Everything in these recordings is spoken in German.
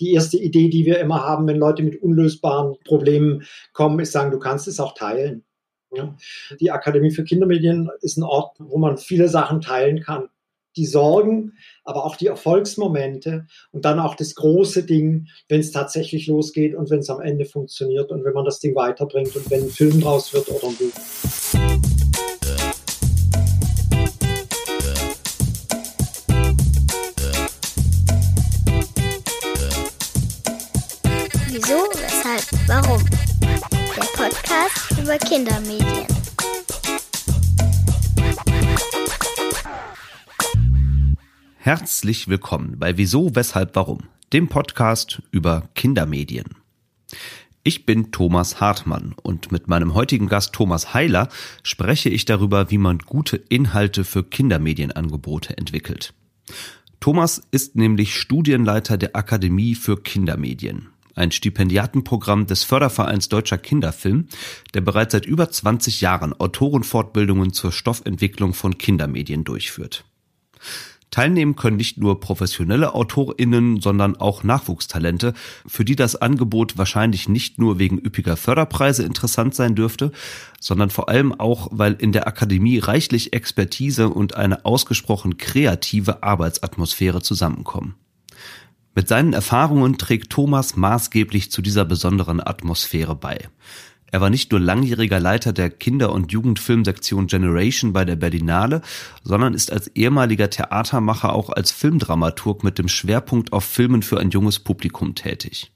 Die erste Idee, die wir immer haben, wenn Leute mit unlösbaren Problemen kommen, ist sagen, du kannst es auch teilen. Ja. Die Akademie für Kindermedien ist ein Ort, wo man viele Sachen teilen kann. Die Sorgen, aber auch die Erfolgsmomente und dann auch das große Ding, wenn es tatsächlich losgeht und wenn es am Ende funktioniert und wenn man das Ding weiterbringt und wenn ein Film draus wird oder ein Buch. Über Kindermedien. Herzlich willkommen bei Wieso, weshalb, warum? Dem Podcast über Kindermedien. Ich bin Thomas Hartmann und mit meinem heutigen Gast Thomas Heiler spreche ich darüber, wie man gute Inhalte für Kindermedienangebote entwickelt. Thomas ist nämlich Studienleiter der Akademie für Kindermedien ein Stipendiatenprogramm des Fördervereins Deutscher Kinderfilm, der bereits seit über 20 Jahren Autorenfortbildungen zur Stoffentwicklung von Kindermedien durchführt. Teilnehmen können nicht nur professionelle AutorInnen, sondern auch Nachwuchstalente, für die das Angebot wahrscheinlich nicht nur wegen üppiger Förderpreise interessant sein dürfte, sondern vor allem auch, weil in der Akademie reichlich Expertise und eine ausgesprochen kreative Arbeitsatmosphäre zusammenkommen. Mit seinen Erfahrungen trägt Thomas maßgeblich zu dieser besonderen Atmosphäre bei. Er war nicht nur langjähriger Leiter der Kinder- und Jugendfilmsektion Generation bei der Berlinale, sondern ist als ehemaliger Theatermacher auch als Filmdramaturg mit dem Schwerpunkt auf Filmen für ein junges Publikum tätig.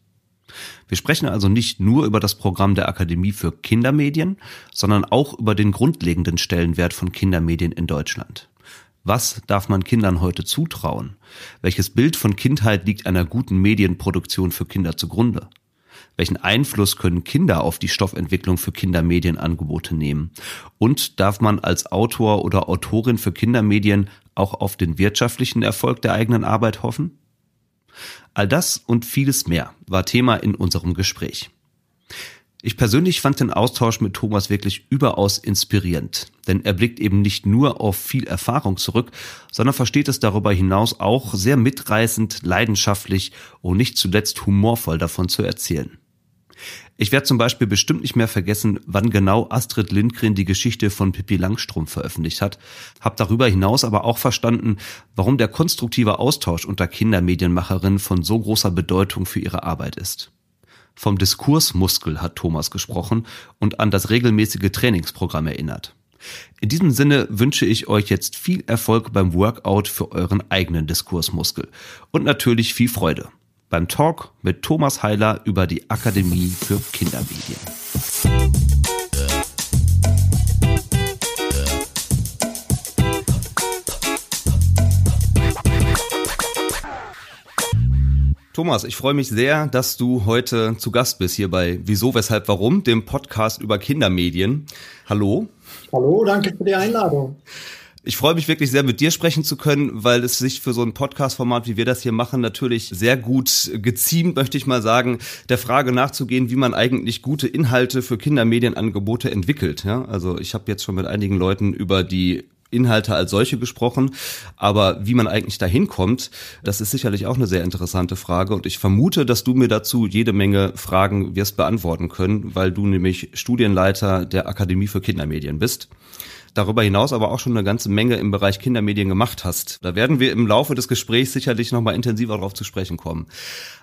Wir sprechen also nicht nur über das Programm der Akademie für Kindermedien, sondern auch über den grundlegenden Stellenwert von Kindermedien in Deutschland. Was darf man Kindern heute zutrauen? Welches Bild von Kindheit liegt einer guten Medienproduktion für Kinder zugrunde? Welchen Einfluss können Kinder auf die Stoffentwicklung für Kindermedienangebote nehmen? Und darf man als Autor oder Autorin für Kindermedien auch auf den wirtschaftlichen Erfolg der eigenen Arbeit hoffen? All das und vieles mehr war Thema in unserem Gespräch. Ich persönlich fand den Austausch mit Thomas wirklich überaus inspirierend, denn er blickt eben nicht nur auf viel Erfahrung zurück, sondern versteht es darüber hinaus auch sehr mitreißend, leidenschaftlich und nicht zuletzt humorvoll davon zu erzählen. Ich werde zum Beispiel bestimmt nicht mehr vergessen, wann genau Astrid Lindgren die Geschichte von Pippi Langstrumpf veröffentlicht hat, habe darüber hinaus aber auch verstanden, warum der konstruktive Austausch unter Kindermedienmacherinnen von so großer Bedeutung für ihre Arbeit ist. Vom Diskursmuskel hat Thomas gesprochen und an das regelmäßige Trainingsprogramm erinnert. In diesem Sinne wünsche ich euch jetzt viel Erfolg beim Workout für euren eigenen Diskursmuskel und natürlich viel Freude beim Talk mit Thomas Heiler über die Akademie für Kindermedien. Thomas, ich freue mich sehr, dass du heute zu Gast bist hier bei Wieso, Weshalb, Warum, dem Podcast über Kindermedien. Hallo. Hallo, danke für die Einladung. Ich freue mich wirklich sehr, mit dir sprechen zu können, weil es sich für so ein Podcast-Format, wie wir das hier machen, natürlich sehr gut geziemt, möchte ich mal sagen, der Frage nachzugehen, wie man eigentlich gute Inhalte für Kindermedienangebote entwickelt. Ja, also ich habe jetzt schon mit einigen Leuten über die Inhalte als solche gesprochen, aber wie man eigentlich dahin kommt, das ist sicherlich auch eine sehr interessante Frage und ich vermute, dass du mir dazu jede Menge Fragen wirst beantworten können, weil du nämlich Studienleiter der Akademie für Kindermedien bist darüber hinaus aber auch schon eine ganze Menge im Bereich Kindermedien gemacht hast. Da werden wir im Laufe des Gesprächs sicherlich nochmal intensiver darauf zu sprechen kommen.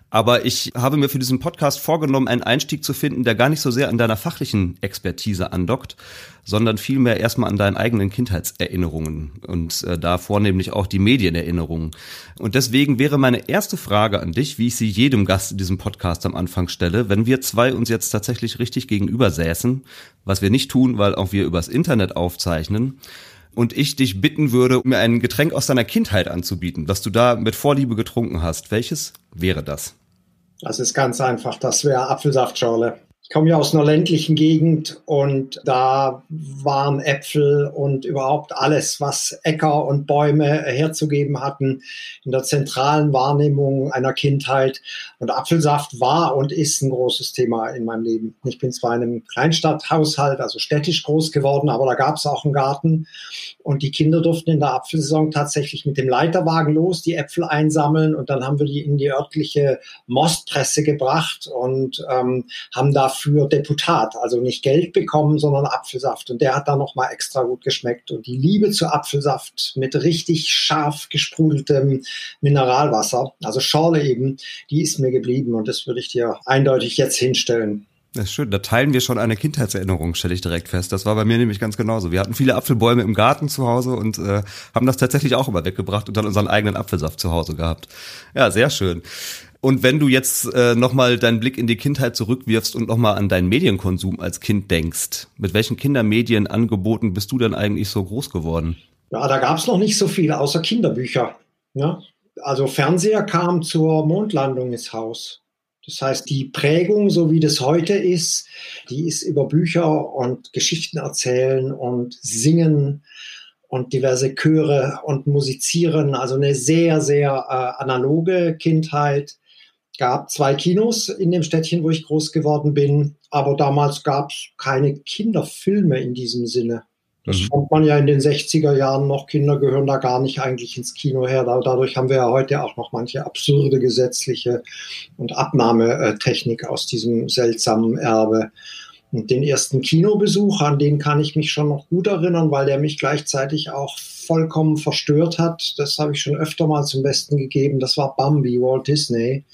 Aber ich habe mir für diesen Podcast vorgenommen, einen Einstieg zu finden, der gar nicht so sehr an deiner fachlichen Expertise andockt, sondern vielmehr erstmal an deinen eigenen Kindheitserinnerungen und äh, da vornehmlich auch die Medienerinnerungen. Und deswegen wäre meine erste Frage an dich, wie ich sie jedem Gast in diesem Podcast am Anfang stelle, wenn wir zwei uns jetzt tatsächlich richtig gegenüber säßen, was wir nicht tun, weil auch wir übers Internet aufzeichnen, und ich dich bitten würde, mir ein Getränk aus deiner Kindheit anzubieten, das du da mit Vorliebe getrunken hast, welches wäre das? Das ist ganz einfach. Das wäre Apfelsaftschorle. Ich komme ja aus einer ländlichen Gegend und da waren Äpfel und überhaupt alles, was Äcker und Bäume herzugeben hatten, in der zentralen Wahrnehmung einer Kindheit. Und Apfelsaft war und ist ein großes Thema in meinem Leben. Ich bin zwar in einem Kleinstadthaushalt, also städtisch groß geworden, aber da gab es auch einen Garten. Und die Kinder durften in der Apfelsaison tatsächlich mit dem Leiterwagen los, die Äpfel einsammeln und dann haben wir die in die örtliche Mostpresse gebracht und ähm, haben da dafür Deputat, also nicht Geld bekommen, sondern Apfelsaft. Und der hat da nochmal extra gut geschmeckt. Und die Liebe zu Apfelsaft mit richtig scharf gesprudeltem Mineralwasser, also Schorle eben, die ist mir geblieben. Und das würde ich dir eindeutig jetzt hinstellen. Das ist schön. Da teilen wir schon eine Kindheitserinnerung, stelle ich direkt fest. Das war bei mir nämlich ganz genauso. Wir hatten viele Apfelbäume im Garten zu Hause und äh, haben das tatsächlich auch immer weggebracht und dann unseren eigenen Apfelsaft zu Hause gehabt. Ja, sehr schön. Und wenn du jetzt äh, nochmal deinen Blick in die Kindheit zurückwirfst und nochmal an deinen Medienkonsum als Kind denkst, mit welchen Kindermedienangeboten bist du denn eigentlich so groß geworden? Ja, da gab es noch nicht so viel, außer Kinderbücher. Ja? Also Fernseher kam zur Mondlandung ins Haus. Das heißt, die Prägung, so wie das heute ist, die ist über Bücher und Geschichten erzählen und singen und diverse Chöre und musizieren. Also eine sehr, sehr äh, analoge Kindheit gab zwei Kinos in dem Städtchen, wo ich groß geworden bin, aber damals gab es keine Kinderfilme in diesem Sinne. Das mhm. fand man ja in den 60er Jahren noch. Kinder gehören da gar nicht eigentlich ins Kino her. Dadurch haben wir ja heute auch noch manche absurde gesetzliche und Abnahmetechnik aus diesem seltsamen Erbe. Und den ersten Kinobesuch, an den kann ich mich schon noch gut erinnern, weil der mich gleichzeitig auch vollkommen verstört hat. Das habe ich schon öfter mal zum Besten gegeben. Das war Bambi, Walt Disney.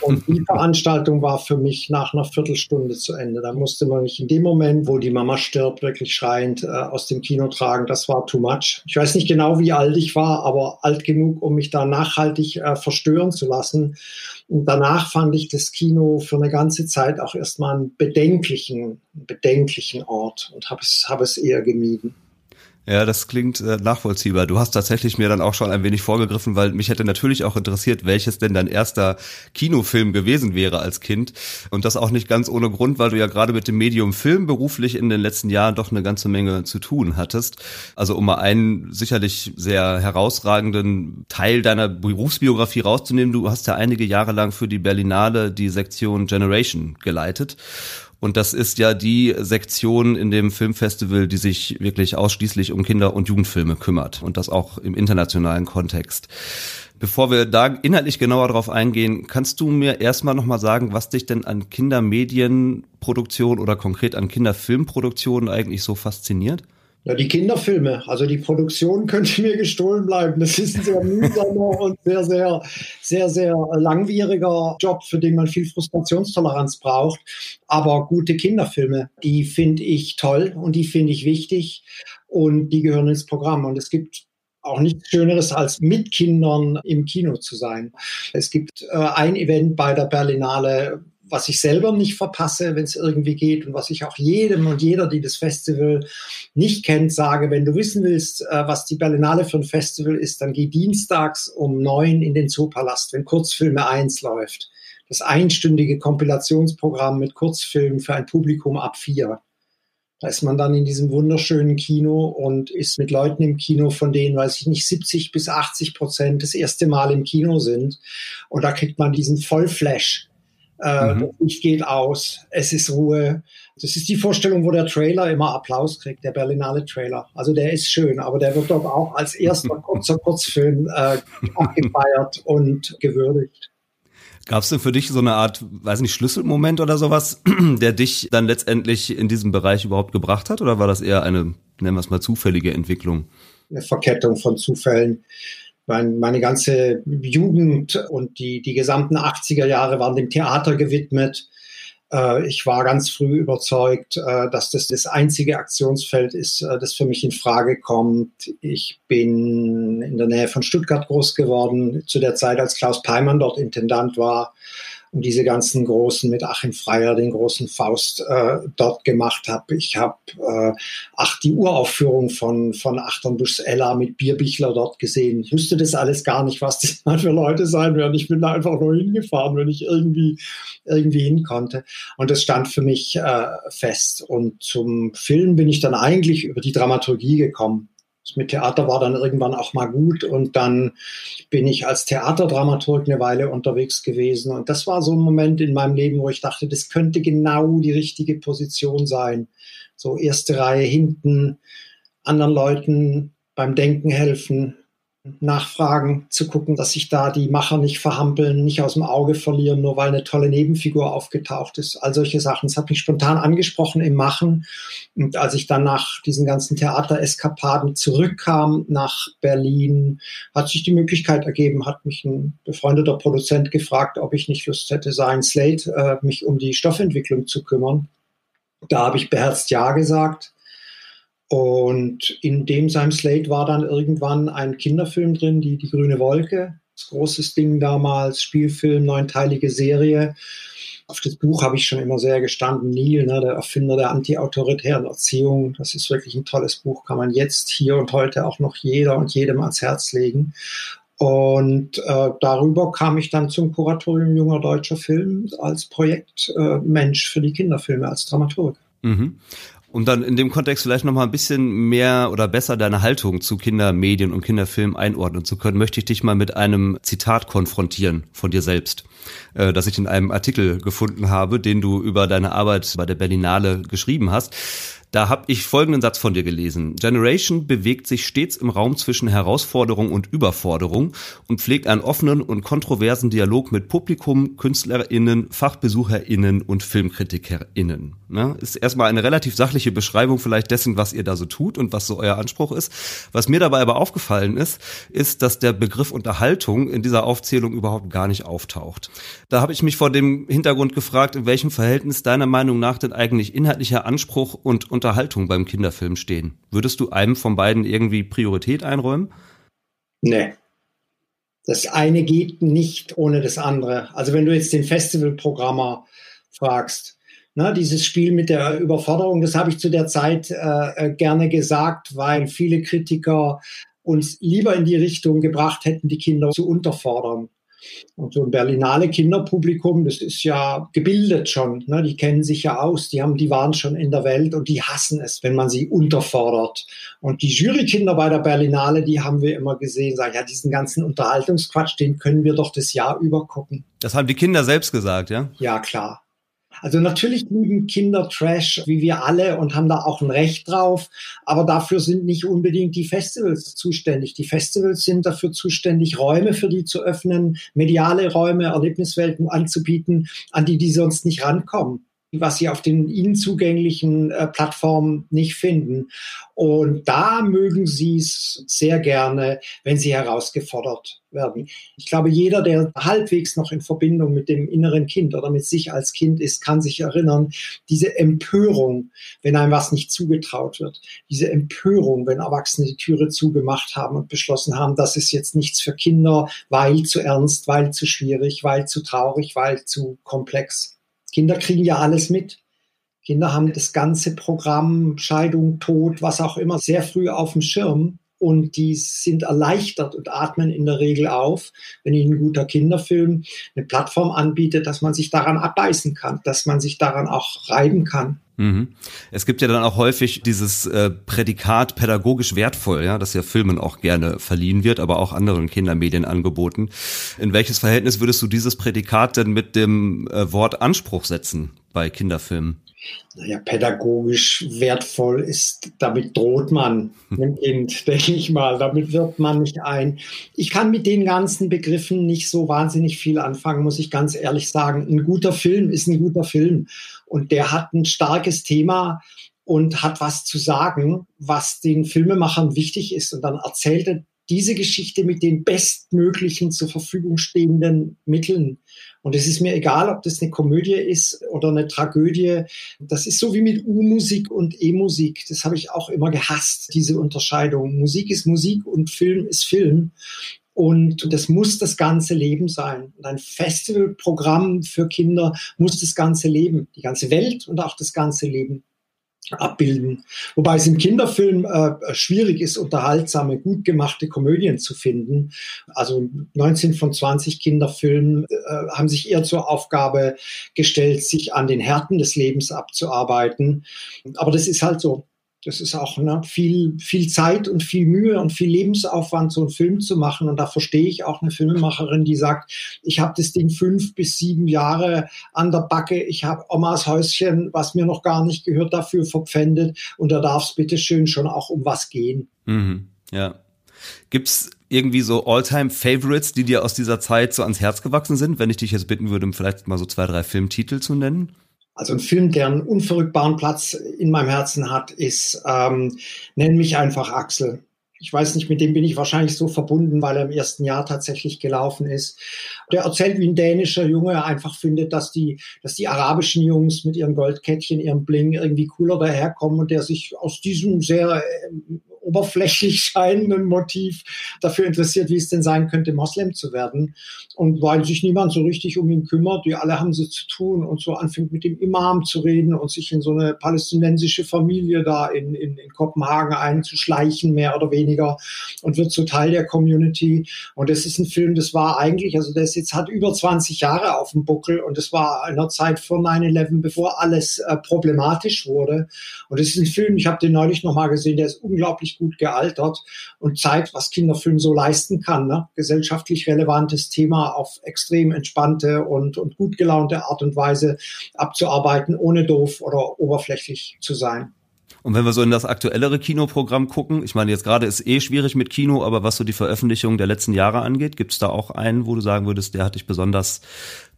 Und die Veranstaltung war für mich nach einer Viertelstunde zu Ende. Da musste man mich in dem Moment, wo die Mama stirbt, wirklich schreiend äh, aus dem Kino tragen. Das war too much. Ich weiß nicht genau, wie alt ich war, aber alt genug, um mich da nachhaltig äh, verstören zu lassen. Und danach fand ich das Kino für eine ganze Zeit auch erstmal einen bedenklichen, bedenklichen Ort und habe es, hab es eher gemieden. Ja, das klingt äh, nachvollziehbar. Du hast tatsächlich mir dann auch schon ein wenig vorgegriffen, weil mich hätte natürlich auch interessiert, welches denn dein erster Kinofilm gewesen wäre als Kind. Und das auch nicht ganz ohne Grund, weil du ja gerade mit dem Medium Film beruflich in den letzten Jahren doch eine ganze Menge zu tun hattest. Also um mal einen sicherlich sehr herausragenden Teil deiner Berufsbiografie rauszunehmen, du hast ja einige Jahre lang für die Berlinale die Sektion Generation geleitet. Und das ist ja die Sektion in dem Filmfestival, die sich wirklich ausschließlich um Kinder- und Jugendfilme kümmert. Und das auch im internationalen Kontext. Bevor wir da inhaltlich genauer drauf eingehen, kannst du mir erstmal nochmal sagen, was dich denn an Kindermedienproduktion oder konkret an Kinderfilmproduktion eigentlich so fasziniert? Ja, die Kinderfilme, also die Produktion könnte mir gestohlen bleiben. Das ist ein sehr mühsamer und sehr, sehr, sehr, sehr langwieriger Job, für den man viel Frustrationstoleranz braucht. Aber gute Kinderfilme, die finde ich toll und die finde ich wichtig und die gehören ins Programm. Und es gibt auch nichts Schöneres, als mit Kindern im Kino zu sein. Es gibt äh, ein Event bei der Berlinale, was ich selber nicht verpasse, wenn es irgendwie geht und was ich auch jedem und jeder, die das Festival nicht kennt, sage, wenn du wissen willst, äh, was die Berlinale für ein Festival ist, dann geh dienstags um neun in den Zoopalast, wenn Kurzfilme eins läuft. Das einstündige Kompilationsprogramm mit Kurzfilmen für ein Publikum ab vier. Da ist man dann in diesem wunderschönen Kino und ist mit Leuten im Kino, von denen, weiß ich nicht, 70 bis 80 Prozent das erste Mal im Kino sind. Und da kriegt man diesen Vollflash äh, mhm. Das Licht geht aus, es ist Ruhe. Das ist die Vorstellung, wo der Trailer immer Applaus kriegt, der Berlinale Trailer. Also der ist schön, aber der wird dort auch als erster kurzer Kurzfilm äh, abgefeiert und gewürdigt. Gab es denn für dich so eine Art, weiß nicht, Schlüsselmoment oder sowas, der dich dann letztendlich in diesem Bereich überhaupt gebracht hat? Oder war das eher eine, nennen wir es mal, zufällige Entwicklung? Eine Verkettung von Zufällen mein, meine ganze Jugend und die, die gesamten 80er Jahre waren dem Theater gewidmet. Äh, ich war ganz früh überzeugt, äh, dass das das einzige Aktionsfeld ist, äh, das für mich in Frage kommt. Ich bin in der Nähe von Stuttgart groß geworden, zu der Zeit, als Klaus Peimann dort Intendant war und diese ganzen großen mit Achim Freier, den großen Faust äh, dort gemacht habe. Ich habe äh, ach die Uraufführung von von Achternbuschs Ella mit Bierbichler dort gesehen. Ich wusste das alles gar nicht, was das mal für Leute sein werden. Ich bin da einfach nur hingefahren, wenn ich irgendwie irgendwie hin konnte. Und das stand für mich äh, fest. Und zum Film bin ich dann eigentlich über die Dramaturgie gekommen. Mit Theater war dann irgendwann auch mal gut und dann bin ich als Theaterdramaturg eine Weile unterwegs gewesen und das war so ein Moment in meinem Leben, wo ich dachte, das könnte genau die richtige Position sein. So erste Reihe hinten, anderen Leuten beim Denken helfen, nachfragen, zu gucken, dass sich da die Macher nicht verhampeln, nicht aus dem Auge verlieren, nur weil eine tolle Nebenfigur aufgetaucht ist. All solche Sachen. Das hat mich spontan angesprochen im Machen. Und als ich dann nach diesen ganzen Theatereskapaden zurückkam nach Berlin, hat sich die Möglichkeit ergeben, hat mich ein befreundeter Produzent gefragt, ob ich nicht Lust hätte, sein Slate, äh, mich um die Stoffentwicklung zu kümmern. Da habe ich beherzt Ja gesagt und in dem seinem Slate war dann irgendwann ein Kinderfilm drin, die, die Grüne Wolke. Das großes Ding damals, Spielfilm, neunteilige Serie. Auf das Buch habe ich schon immer sehr gestanden. Neil, ne, der Erfinder der antiautoritären Erziehung. Das ist wirklich ein tolles Buch, kann man jetzt, hier und heute auch noch jeder und jedem ans Herz legen. Und äh, darüber kam ich dann zum Kuratorium junger deutscher Film als Projektmensch äh, für die Kinderfilme, als Dramaturg. Mhm. Um dann in dem Kontext vielleicht noch mal ein bisschen mehr oder besser deine Haltung zu Kindermedien und Kinderfilmen einordnen zu können, möchte ich dich mal mit einem Zitat konfrontieren von dir selbst, äh, das ich in einem Artikel gefunden habe, den du über deine Arbeit bei der Berlinale geschrieben hast. Da habe ich folgenden Satz von dir gelesen. Generation bewegt sich stets im Raum zwischen Herausforderung und Überforderung und pflegt einen offenen und kontroversen Dialog mit Publikum, KünstlerInnen, FachbesucherInnen und FilmkritikerInnen. Ne? Ist erstmal eine relativ sachliche Beschreibung vielleicht dessen, was ihr da so tut und was so euer Anspruch ist. Was mir dabei aber aufgefallen ist, ist, dass der Begriff Unterhaltung in dieser Aufzählung überhaupt gar nicht auftaucht. Da habe ich mich vor dem Hintergrund gefragt, in welchem Verhältnis deiner Meinung nach denn eigentlich inhaltlicher Anspruch und Unterhaltung beim Kinderfilm stehen. Würdest du einem von beiden irgendwie Priorität einräumen? Nee. Das eine geht nicht ohne das andere. Also wenn du jetzt den Festivalprogrammer fragst, ne, dieses Spiel mit der Überforderung, das habe ich zu der Zeit äh, äh gerne gesagt, weil viele Kritiker uns lieber in die Richtung gebracht hätten, die Kinder zu unterfordern. Und so ein Berlinale Kinderpublikum, das ist ja gebildet schon. Ne? Die kennen sich ja aus, die haben, die waren schon in der Welt und die hassen es, wenn man sie unterfordert. Und die Jurykinder bei der Berlinale, die haben wir immer gesehen, sagen, ja, diesen ganzen Unterhaltungsquatsch, den können wir doch das Jahr über gucken. Das haben die Kinder selbst gesagt, ja? Ja, klar. Also natürlich lieben Kinder Trash, wie wir alle, und haben da auch ein Recht drauf. Aber dafür sind nicht unbedingt die Festivals zuständig. Die Festivals sind dafür zuständig, Räume für die zu öffnen, mediale Räume, Erlebniswelten anzubieten, an die die sonst nicht rankommen was sie auf den ihnen zugänglichen äh, Plattformen nicht finden. Und da mögen sie es sehr gerne, wenn sie herausgefordert werden. Ich glaube, jeder, der halbwegs noch in Verbindung mit dem inneren Kind oder mit sich als Kind ist, kann sich erinnern, diese Empörung, wenn einem was nicht zugetraut wird, diese Empörung, wenn Erwachsene die Türe zugemacht haben und beschlossen haben, das ist jetzt nichts für Kinder, weil zu ernst, weil zu schwierig, weil zu traurig, weil zu komplex. Kinder kriegen ja alles mit. Kinder haben das ganze Programm, Scheidung, Tod, was auch immer, sehr früh auf dem Schirm und die sind erleichtert und atmen in der Regel auf, wenn ihnen ein guter Kinderfilm eine Plattform anbietet, dass man sich daran abbeißen kann, dass man sich daran auch reiben kann. Mhm. Es gibt ja dann auch häufig dieses äh, Prädikat pädagogisch wertvoll, ja, das ja Filmen auch gerne verliehen wird, aber auch anderen Kindermedien angeboten. In welches Verhältnis würdest du dieses Prädikat denn mit dem äh, Wort Anspruch setzen bei Kinderfilmen? naja, pädagogisch wertvoll ist, damit droht man dem Kind, denke ich mal, damit wirbt man nicht ein. Ich kann mit den ganzen Begriffen nicht so wahnsinnig viel anfangen, muss ich ganz ehrlich sagen. Ein guter Film ist ein guter Film und der hat ein starkes Thema und hat was zu sagen, was den Filmemachern wichtig ist und dann erzählt er diese Geschichte mit den bestmöglichen zur Verfügung stehenden Mitteln. Und es ist mir egal, ob das eine Komödie ist oder eine Tragödie. Das ist so wie mit U-Musik und E-Musik. Das habe ich auch immer gehasst, diese Unterscheidung. Musik ist Musik und Film ist Film. Und das muss das ganze Leben sein. Und ein Festivalprogramm für Kinder muss das ganze Leben, die ganze Welt und auch das ganze Leben abbilden. Wobei es im Kinderfilm äh, schwierig ist, unterhaltsame, gut gemachte Komödien zu finden. Also 19 von 20 Kinderfilmen äh, haben sich eher zur Aufgabe gestellt, sich an den Härten des Lebens abzuarbeiten. Aber das ist halt so. Das ist auch ne, viel, viel Zeit und viel Mühe und viel Lebensaufwand, so einen Film zu machen. Und da verstehe ich auch eine Filmemacherin, die sagt, ich habe das Ding fünf bis sieben Jahre an der Backe. Ich habe Omas Häuschen, was mir noch gar nicht gehört, dafür verpfändet. Und da darf es bitteschön schon auch um was gehen. Mhm, ja. Gibt's irgendwie so All-Time-Favorites, die dir aus dieser Zeit so ans Herz gewachsen sind? Wenn ich dich jetzt bitten würde, vielleicht mal so zwei, drei Filmtitel zu nennen? Also ein Film, der einen unverrückbaren Platz in meinem Herzen hat, ist ähm, Nenn mich einfach Axel. Ich weiß nicht, mit dem bin ich wahrscheinlich so verbunden, weil er im ersten Jahr tatsächlich gelaufen ist. Der erzählt, wie ein dänischer Junge einfach findet, dass die, dass die arabischen Jungs mit ihren Goldkettchen, ihrem Bling irgendwie cooler daherkommen und der sich aus diesem sehr äh, oberflächlich scheinenden Motiv dafür interessiert, wie es denn sein könnte, Moslem zu werden. Und weil sich niemand so richtig um ihn kümmert, die alle haben so zu tun und so anfängt mit dem Imam zu reden und sich in so eine palästinensische Familie da in, in, in Kopenhagen einzuschleichen, mehr oder weniger, und wird so Teil der Community. Und das ist ein Film, das war eigentlich, also das jetzt hat über 20 Jahre auf dem Buckel und es war in der Zeit vor 9-11, bevor alles äh, problematisch wurde. Und es ist ein Film, ich habe den neulich nochmal gesehen, der ist unglaublich gut gealtert und zeigt, was Kinderfilm so leisten kann. Ne? Gesellschaftlich relevantes Thema auf extrem entspannte und, und gut gelaunte Art und Weise abzuarbeiten, ohne doof oder oberflächlich zu sein. Und wenn wir so in das aktuellere Kinoprogramm gucken, ich meine, jetzt gerade ist eh schwierig mit Kino, aber was so die Veröffentlichung der letzten Jahre angeht, gibt es da auch einen, wo du sagen würdest, der hat dich besonders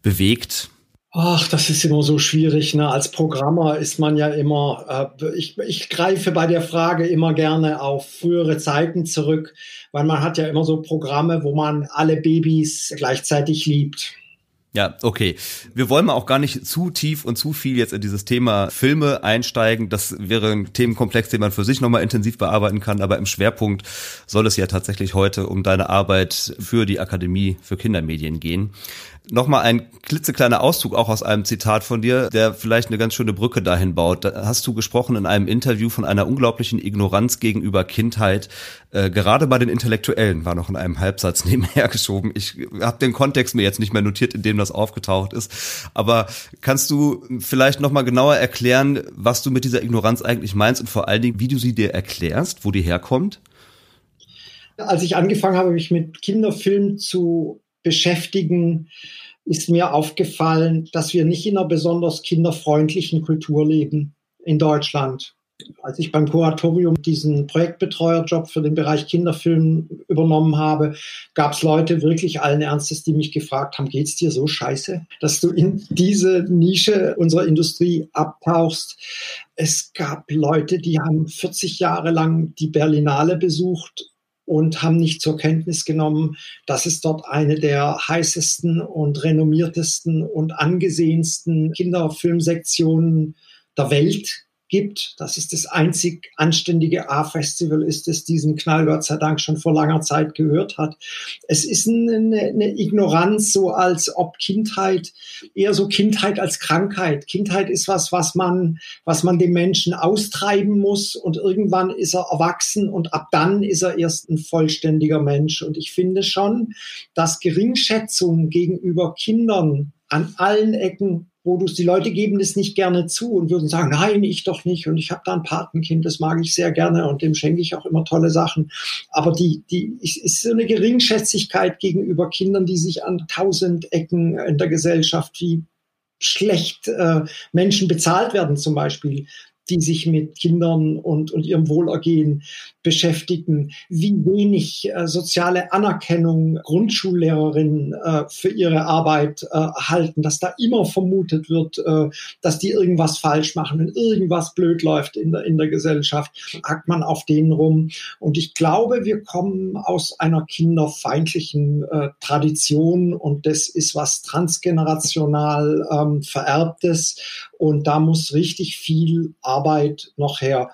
bewegt? Ach, das ist immer so schwierig. Ne? Als Programmer ist man ja immer, äh, ich, ich greife bei der Frage immer gerne auf frühere Zeiten zurück, weil man hat ja immer so Programme, wo man alle Babys gleichzeitig liebt. Ja, okay. Wir wollen mal auch gar nicht zu tief und zu viel jetzt in dieses Thema Filme einsteigen. Das wäre ein Themenkomplex, den man für sich nochmal intensiv bearbeiten kann. Aber im Schwerpunkt soll es ja tatsächlich heute um deine Arbeit für die Akademie für Kindermedien gehen. Nochmal ein klitzekleiner Auszug auch aus einem Zitat von dir, der vielleicht eine ganz schöne Brücke dahin baut. Da hast du gesprochen in einem Interview von einer unglaublichen Ignoranz gegenüber Kindheit. Äh, gerade bei den Intellektuellen war noch in einem Halbsatz nebenher geschoben. Ich habe den Kontext mir jetzt nicht mehr notiert, in dem das aufgetaucht ist. Aber kannst du vielleicht nochmal genauer erklären, was du mit dieser Ignoranz eigentlich meinst und vor allen Dingen, wie du sie dir erklärst, wo die herkommt? Als ich angefangen habe, mich mit Kinderfilmen zu beschäftigen, ist mir aufgefallen, dass wir nicht in einer besonders kinderfreundlichen Kultur leben in Deutschland. Als ich beim Kuratorium diesen Projektbetreuerjob für den Bereich Kinderfilm übernommen habe, gab es Leute wirklich allen Ernstes, die mich gefragt haben, geht's dir so scheiße, dass du in diese Nische unserer Industrie abtauchst? Es gab Leute, die haben 40 Jahre lang die Berlinale besucht und haben nicht zur Kenntnis genommen, dass es dort eine der heißesten und renommiertesten und angesehensten Kinderfilmsektionen der Welt gibt, dass es das einzig anständige A-Festival ist, das diesen Knall Gott sei Dank schon vor langer Zeit gehört hat. Es ist eine, eine, Ignoranz, so als ob Kindheit eher so Kindheit als Krankheit. Kindheit ist was, was man, was man dem Menschen austreiben muss und irgendwann ist er erwachsen und ab dann ist er erst ein vollständiger Mensch. Und ich finde schon, dass Geringschätzung gegenüber Kindern an allen Ecken wo du die Leute geben das nicht gerne zu und würden sagen, nein, ich doch nicht und ich habe da ein Patenkind, das mag ich sehr gerne und dem schenke ich auch immer tolle Sachen. Aber die, die ist so eine Geringschätzigkeit gegenüber Kindern, die sich an tausend Ecken in der Gesellschaft wie schlecht äh, Menschen bezahlt werden zum Beispiel, die sich mit Kindern und, und ihrem Wohlergehen beschäftigen, wie wenig äh, soziale Anerkennung Grundschullehrerinnen äh, für ihre Arbeit äh, erhalten, dass da immer vermutet wird, äh, dass die irgendwas falsch machen und irgendwas blöd läuft in der, in der Gesellschaft, hackt man auf denen rum. Und ich glaube, wir kommen aus einer kinderfeindlichen äh, Tradition und das ist was transgenerational ähm, vererbtes Und da muss richtig viel Arbeit noch her,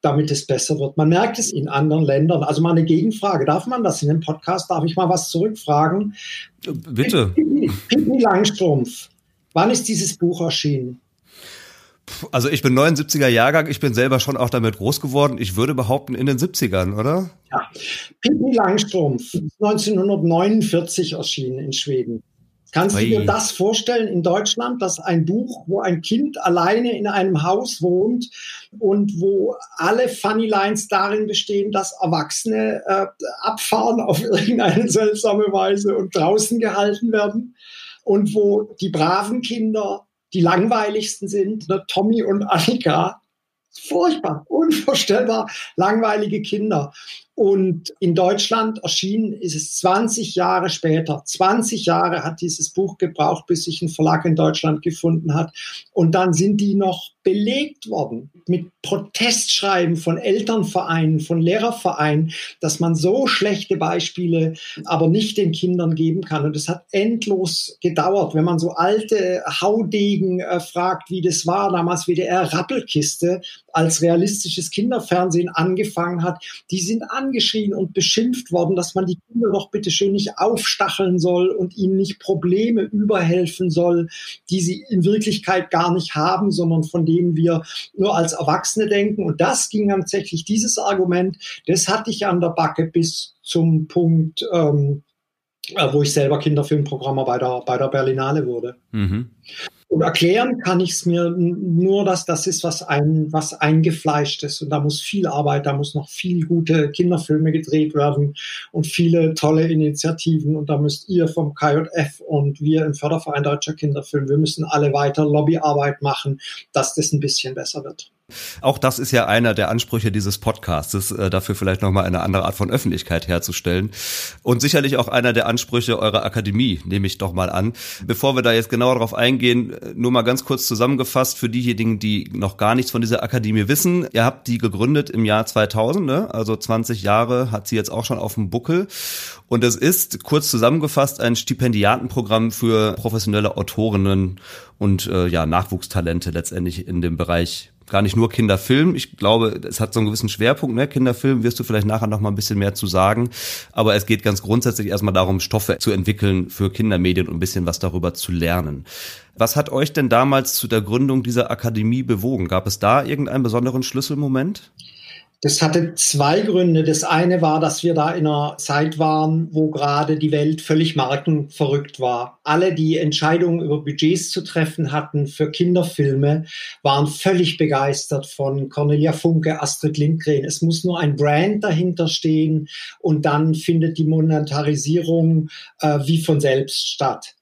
damit es besser wird. Man merkt es in anderen Ländern. Also mal eine Gegenfrage. Darf man das in dem Podcast? Darf ich mal was zurückfragen? Bitte. Pippi Langstrumpf. Wann ist dieses Buch erschienen? Also ich bin 79er Jahrgang, ich bin selber schon auch damit groß geworden. Ich würde behaupten in den 70ern, oder? Ja. Pippi Langstrumpf, 1949 erschienen in Schweden. Kannst Oi. du dir das vorstellen in Deutschland, dass ein Buch, wo ein Kind alleine in einem Haus wohnt und wo alle Funny Lines darin bestehen, dass Erwachsene äh, abfahren auf irgendeine seltsame Weise und draußen gehalten werden und wo die braven Kinder die langweiligsten sind, ne? Tommy und Annika, furchtbar, unvorstellbar langweilige Kinder. Und in Deutschland erschienen ist es 20 Jahre später. 20 Jahre hat dieses Buch gebraucht, bis sich ein Verlag in Deutschland gefunden hat. Und dann sind die noch belegt worden mit Protestschreiben von Elternvereinen, von Lehrervereinen, dass man so schlechte Beispiele aber nicht den Kindern geben kann. Und es hat endlos gedauert, wenn man so alte Haudegen äh, fragt, wie das war, damals WDR Rappelkiste, als realistisches Kinderfernsehen angefangen hat, die sind angeschrien und beschimpft worden, dass man die Kinder doch bitte schön nicht aufstacheln soll und ihnen nicht Probleme überhelfen soll, die sie in Wirklichkeit gar nicht haben, sondern von denen wir nur als Erwachsene denken. Und das ging tatsächlich, dieses Argument, das hatte ich an der Backe bis zum Punkt, ähm, äh, wo ich selber Kinderfilmprogrammer bei der, bei der Berlinale wurde. Mhm. Und erklären kann ich es mir nur, dass das ist, was ein, was eingefleischt ist. Und da muss viel Arbeit, da muss noch viel gute Kinderfilme gedreht werden und viele tolle Initiativen. Und da müsst ihr vom KJF und wir im Förderverein Deutscher Kinderfilm, wir müssen alle weiter Lobbyarbeit machen, dass das ein bisschen besser wird. Auch das ist ja einer der Ansprüche dieses Podcasts, äh, dafür vielleicht nochmal eine andere Art von Öffentlichkeit herzustellen. Und sicherlich auch einer der Ansprüche eurer Akademie, nehme ich doch mal an. Bevor wir da jetzt genauer darauf eingehen, äh, nur mal ganz kurz zusammengefasst für diejenigen, die noch gar nichts von dieser Akademie wissen. Ihr habt die gegründet im Jahr 2000, ne? also 20 Jahre hat sie jetzt auch schon auf dem Buckel. Und es ist kurz zusammengefasst ein Stipendiatenprogramm für professionelle Autorinnen und äh, ja Nachwuchstalente letztendlich in dem Bereich gar nicht nur Kinderfilm. Ich glaube, es hat so einen gewissen Schwerpunkt, ne? Kinderfilm wirst du vielleicht nachher noch mal ein bisschen mehr zu sagen. Aber es geht ganz grundsätzlich erstmal darum, Stoffe zu entwickeln für Kindermedien und ein bisschen was darüber zu lernen. Was hat euch denn damals zu der Gründung dieser Akademie bewogen? Gab es da irgendeinen besonderen Schlüsselmoment? Das hatte zwei Gründe. Das eine war, dass wir da in einer Zeit waren, wo gerade die Welt völlig markenverrückt war. Alle, die Entscheidungen über Budgets zu treffen hatten für Kinderfilme, waren völlig begeistert von Cornelia Funke, Astrid Lindgren. Es muss nur ein Brand dahinter stehen und dann findet die Monetarisierung äh, wie von selbst statt.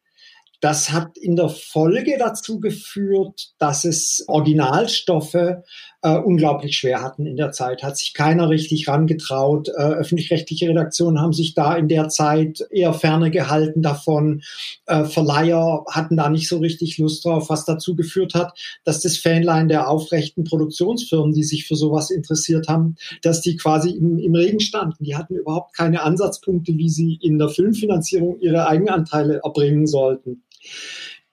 Das hat in der Folge dazu geführt, dass es Originalstoffe äh, unglaublich schwer hatten in der Zeit. Hat sich keiner richtig rangetraut. Äh, öffentlich-rechtliche Redaktionen haben sich da in der Zeit eher ferne gehalten davon. Äh, Verleiher hatten da nicht so richtig Lust drauf, was dazu geführt hat, dass das Fanline der aufrechten Produktionsfirmen, die sich für sowas interessiert haben, dass die quasi im, im Regen standen. Die hatten überhaupt keine Ansatzpunkte, wie sie in der Filmfinanzierung ihre Eigenanteile erbringen sollten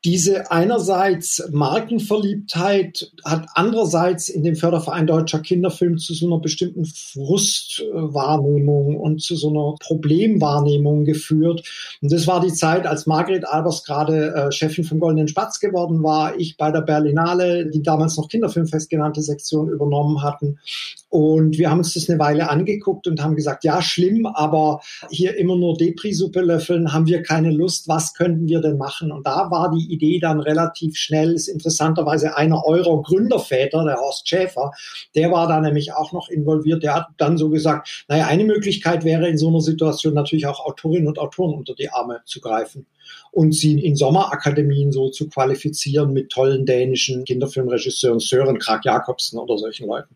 diese einerseits Markenverliebtheit hat andererseits in dem Förderverein Deutscher Kinderfilm zu so einer bestimmten Frustwahrnehmung und zu so einer Problemwahrnehmung geführt. Und das war die Zeit, als Margret Albers gerade äh, Chefin vom Goldenen Spatz geworden war, ich bei der Berlinale, die damals noch Kinderfilmfest genannte Sektion übernommen hatten. Und wir haben uns das eine Weile angeguckt und haben gesagt, ja, schlimm, aber hier immer nur Depri-Suppe löffeln, haben wir keine Lust, was könnten wir denn machen? Und da war die Idee dann relativ schnell, ist interessanterweise einer eurer Gründerväter, der Horst Schäfer, der war da nämlich auch noch involviert, der hat dann so gesagt, naja, eine Möglichkeit wäre in so einer Situation natürlich auch Autorinnen und Autoren unter die Arme zu greifen und sie in Sommerakademien so zu qualifizieren mit tollen dänischen Kinderfilmregisseuren, Sören Krag Jakobsen oder solchen Leuten.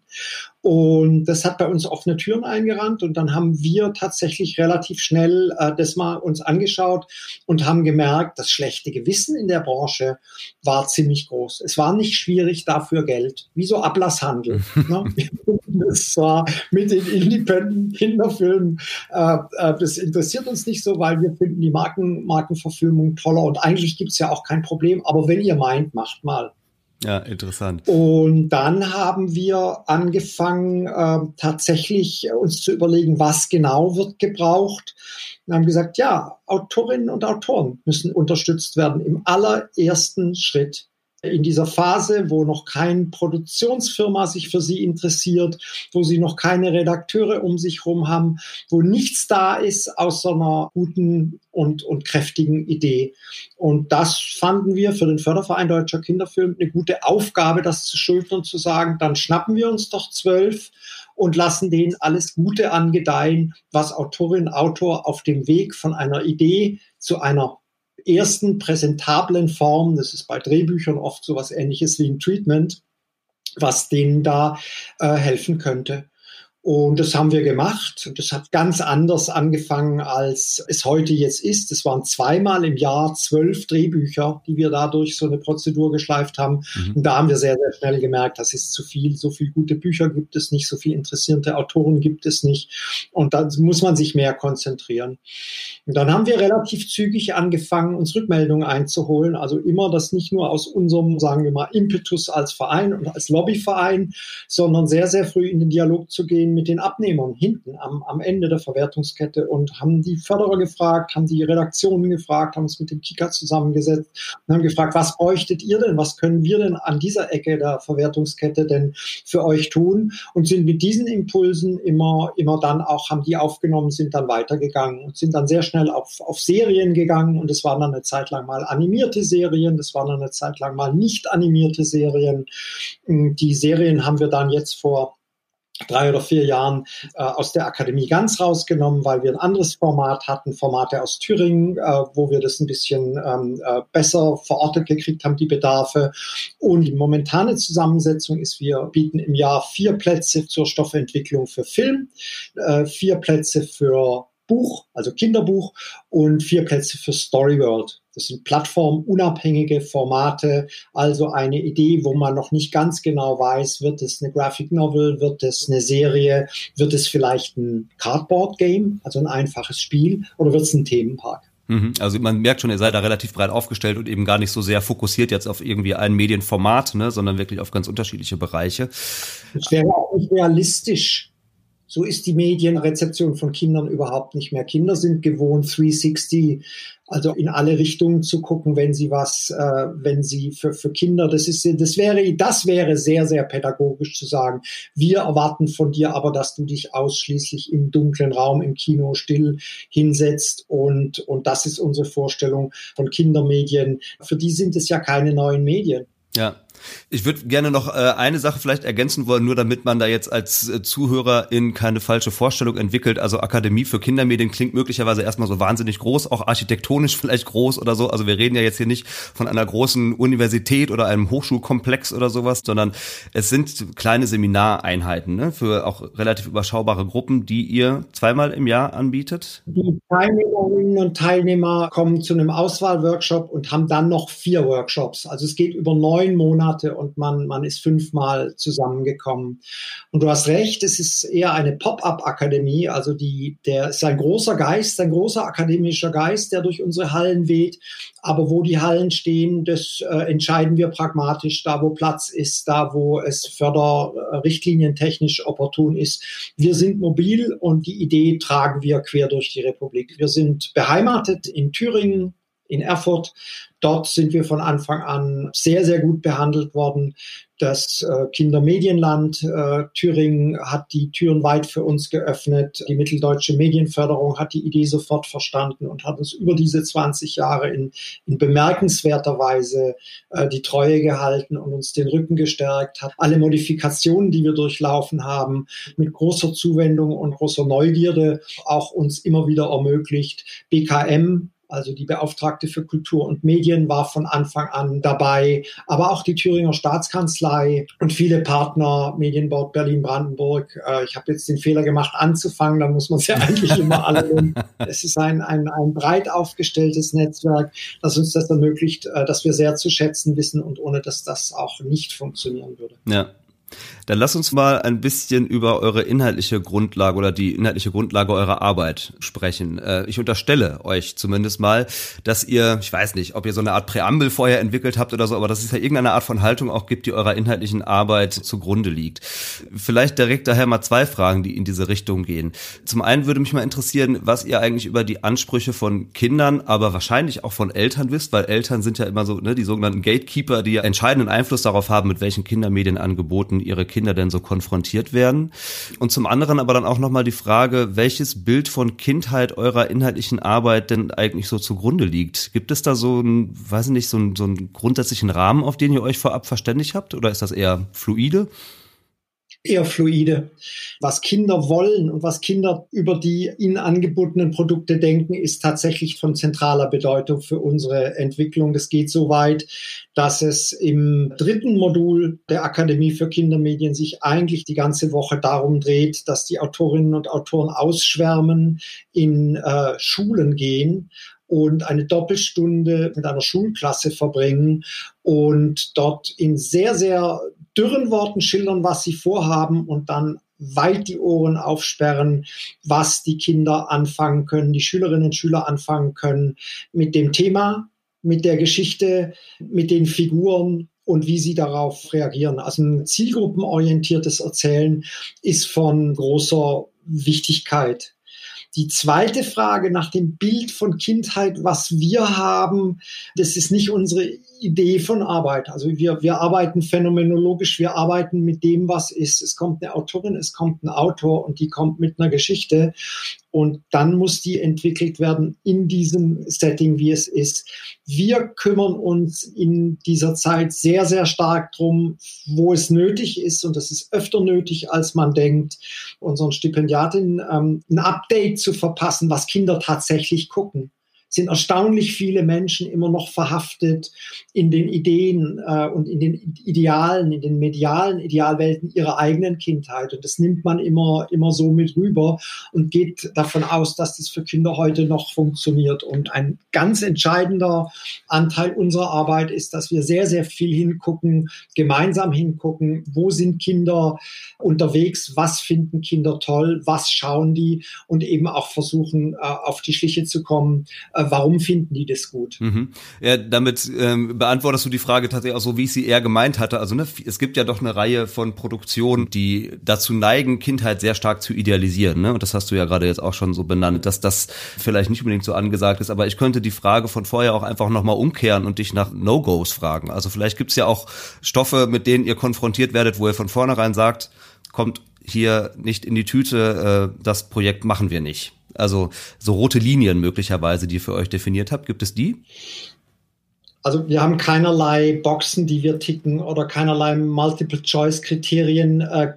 Und das hat bei uns offene Türen eingerannt und dann haben wir tatsächlich relativ schnell äh, das mal uns angeschaut und haben gemerkt, das schlechte Gewissen in der Branche war ziemlich groß. Es war nicht schwierig dafür Geld, wie so Ablasshandel. ne? Das war mit den Independent Kinderfilmen. Äh, äh, das interessiert uns nicht so, weil wir finden die Marken, Markenverfilmung toller und eigentlich gibt es ja auch kein Problem. Aber wenn ihr meint, macht mal. Ja, interessant. Und dann haben wir angefangen, äh, tatsächlich uns zu überlegen, was genau wird gebraucht. Wir haben gesagt, ja, Autorinnen und Autoren müssen unterstützt werden im allerersten Schritt in dieser Phase, wo noch kein Produktionsfirma sich für sie interessiert, wo sie noch keine Redakteure um sich herum haben, wo nichts da ist außer einer guten und, und kräftigen Idee. Und das fanden wir für den Förderverein Deutscher Kinderfilm eine gute Aufgabe, das zu schultern, zu sagen, dann schnappen wir uns doch zwölf und lassen denen alles Gute angedeihen, was Autorin, Autor auf dem Weg von einer Idee zu einer ersten präsentablen Form, das ist bei Drehbüchern oft so was ähnliches wie ein Treatment, was denen da äh, helfen könnte. Und das haben wir gemacht. Und das hat ganz anders angefangen, als es heute jetzt ist. Es waren zweimal im Jahr zwölf Drehbücher, die wir dadurch so eine Prozedur geschleift haben. Mhm. Und da haben wir sehr, sehr schnell gemerkt, das ist zu viel. So viele gute Bücher gibt es nicht, so viele interessierte Autoren gibt es nicht. Und da muss man sich mehr konzentrieren. Und dann haben wir relativ zügig angefangen, uns Rückmeldungen einzuholen. Also immer das nicht nur aus unserem, sagen wir mal, Impetus als Verein und als Lobbyverein, sondern sehr, sehr früh in den Dialog zu gehen mit den Abnehmern hinten am, am Ende der Verwertungskette und haben die Förderer gefragt, haben die Redaktionen gefragt, haben uns mit dem Kika zusammengesetzt und haben gefragt, was bräuchtet ihr denn? Was können wir denn an dieser Ecke der Verwertungskette denn für euch tun? Und sind mit diesen Impulsen immer, immer dann auch, haben die aufgenommen, sind dann weitergegangen und sind dann sehr schnell auf, auf Serien gegangen und es waren dann eine Zeit lang mal animierte Serien, das waren dann eine Zeit lang mal nicht animierte Serien. Die Serien haben wir dann jetzt vor drei oder vier Jahren äh, aus der Akademie ganz rausgenommen, weil wir ein anderes Format hatten, Formate aus Thüringen, äh, wo wir das ein bisschen ähm, äh, besser verortet gekriegt haben, die Bedarfe. Und die momentane Zusammensetzung ist, wir bieten im Jahr vier Plätze zur Stoffentwicklung für Film, äh, vier Plätze für Buch, also Kinderbuch und vier Plätze für Storyworld. Das sind plattformunabhängige Formate, also eine Idee, wo man noch nicht ganz genau weiß, wird es eine Graphic Novel, wird es eine Serie, wird es vielleicht ein Cardboard Game, also ein einfaches Spiel, oder wird es ein Themenpark? Mhm. Also man merkt schon, ihr seid da relativ breit aufgestellt und eben gar nicht so sehr fokussiert jetzt auf irgendwie ein Medienformat, ne, sondern wirklich auf ganz unterschiedliche Bereiche. Es wäre auch nicht realistisch, so ist die Medienrezeption von Kindern überhaupt nicht mehr. Kinder sind gewohnt, 360, also in alle Richtungen zu gucken, wenn sie was, äh, wenn sie für, für Kinder, das ist, das wäre, das wäre sehr, sehr pädagogisch zu sagen. Wir erwarten von dir aber, dass du dich ausschließlich im dunklen Raum im Kino still hinsetzt und, und das ist unsere Vorstellung von Kindermedien. Für die sind es ja keine neuen Medien. Ja. Ich würde gerne noch äh, eine Sache vielleicht ergänzen wollen, nur damit man da jetzt als äh, Zuhörerin keine falsche Vorstellung entwickelt. Also Akademie für Kindermedien klingt möglicherweise erstmal so wahnsinnig groß, auch architektonisch vielleicht groß oder so. Also wir reden ja jetzt hier nicht von einer großen Universität oder einem Hochschulkomplex oder sowas, sondern es sind kleine Seminareinheiten ne, für auch relativ überschaubare Gruppen, die ihr zweimal im Jahr anbietet. Die Teilnehmerinnen und Teilnehmer kommen zu einem Auswahlworkshop und haben dann noch vier Workshops. Also es geht über neun Monate Monate und man, man ist fünfmal zusammengekommen. Und du hast recht, es ist eher eine Pop-up-Akademie, also die, der ist ein großer Geist, ein großer akademischer Geist, der durch unsere Hallen weht. Aber wo die Hallen stehen, das äh, entscheiden wir pragmatisch, da wo Platz ist, da wo es förderrichtlinientechnisch opportun ist. Wir sind mobil und die Idee tragen wir quer durch die Republik. Wir sind beheimatet in Thüringen, in Erfurt. Dort sind wir von Anfang an sehr, sehr gut behandelt worden. Das äh, Kindermedienland äh, Thüringen hat die Türen weit für uns geöffnet. Die Mitteldeutsche Medienförderung hat die Idee sofort verstanden und hat uns über diese 20 Jahre in, in bemerkenswerter Weise äh, die Treue gehalten und uns den Rücken gestärkt, hat alle Modifikationen, die wir durchlaufen haben, mit großer Zuwendung und großer Neugierde auch uns immer wieder ermöglicht. BKM also die Beauftragte für Kultur und Medien war von Anfang an dabei, aber auch die Thüringer Staatskanzlei und viele Partner, Medienbord Berlin-Brandenburg. Äh, ich habe jetzt den Fehler gemacht, anzufangen, dann muss man es ja eigentlich immer alle nehmen. Es ist ein, ein, ein breit aufgestelltes Netzwerk, das uns das ermöglicht, äh, dass wir sehr zu schätzen wissen und ohne dass das auch nicht funktionieren würde. Ja. Dann lass uns mal ein bisschen über eure inhaltliche Grundlage oder die inhaltliche Grundlage eurer Arbeit sprechen. Äh, ich unterstelle euch zumindest mal, dass ihr, ich weiß nicht, ob ihr so eine Art Präambel vorher entwickelt habt oder so, aber dass es ja irgendeine Art von Haltung auch gibt, die eurer inhaltlichen Arbeit zugrunde liegt. Vielleicht direkt daher mal zwei Fragen, die in diese Richtung gehen. Zum einen würde mich mal interessieren, was ihr eigentlich über die Ansprüche von Kindern, aber wahrscheinlich auch von Eltern wisst, weil Eltern sind ja immer so ne, die sogenannten Gatekeeper, die ja entscheidenden Einfluss darauf haben, mit welchen Kindermedienangeboten ihre Kinder denn so konfrontiert werden. Und zum anderen aber dann auch nochmal die Frage, welches Bild von Kindheit eurer inhaltlichen Arbeit denn eigentlich so zugrunde liegt. Gibt es da so ein, weiß ich nicht, so, ein, so einen grundsätzlichen Rahmen, auf den ihr euch vorab verständigt habt? Oder ist das eher fluide? Eher fluide. Was Kinder wollen und was Kinder über die ihnen angebotenen Produkte denken, ist tatsächlich von zentraler Bedeutung für unsere Entwicklung. Das geht so weit, dass es im dritten Modul der Akademie für Kindermedien sich eigentlich die ganze Woche darum dreht, dass die Autorinnen und Autoren ausschwärmen, in äh, Schulen gehen und eine Doppelstunde mit einer Schulklasse verbringen und dort in sehr, sehr dürren Worten schildern, was sie vorhaben und dann weit die Ohren aufsperren, was die Kinder anfangen können, die Schülerinnen und Schüler anfangen können mit dem Thema, mit der Geschichte, mit den Figuren und wie sie darauf reagieren. Also ein zielgruppenorientiertes Erzählen ist von großer Wichtigkeit. Die zweite Frage nach dem Bild von Kindheit, was wir haben, das ist nicht unsere Idee von Arbeit. Also wir, wir arbeiten phänomenologisch, wir arbeiten mit dem, was ist. Es kommt eine Autorin, es kommt ein Autor und die kommt mit einer Geschichte. Und dann muss die entwickelt werden in diesem Setting, wie es ist. Wir kümmern uns in dieser Zeit sehr, sehr stark drum, wo es nötig ist. Und das ist öfter nötig, als man denkt, unseren Stipendiatinnen ähm, ein Update zu verpassen, was Kinder tatsächlich gucken sind erstaunlich viele Menschen immer noch verhaftet in den Ideen äh, und in den Idealen, in den medialen Idealwelten ihrer eigenen Kindheit. Und das nimmt man immer, immer so mit rüber und geht davon aus, dass das für Kinder heute noch funktioniert. Und ein ganz entscheidender Anteil unserer Arbeit ist, dass wir sehr, sehr viel hingucken, gemeinsam hingucken, wo sind Kinder unterwegs, was finden Kinder toll, was schauen die und eben auch versuchen, äh, auf die Schliche zu kommen, äh, warum finden die das gut? Mhm. Ja, damit ähm, beantwortest du die Frage tatsächlich auch so, wie ich sie eher gemeint hatte. Also ne, es gibt ja doch eine Reihe von Produktionen, die dazu neigen, Kindheit sehr stark zu idealisieren. Ne? Und das hast du ja gerade jetzt auch schon so benannt, dass das vielleicht nicht unbedingt so angesagt ist. Aber ich könnte die Frage von vorher auch einfach nochmal umkehren und dich nach No-Gos fragen. Also vielleicht gibt es ja auch Stoffe, mit denen ihr konfrontiert werdet, wo ihr von vornherein sagt, kommt hier nicht in die Tüte, äh, das Projekt machen wir nicht. Also so rote Linien möglicherweise, die ihr für euch definiert habt, gibt es die? Also wir haben keinerlei Boxen, die wir ticken oder keinerlei Multiple-Choice-Kriterien, äh.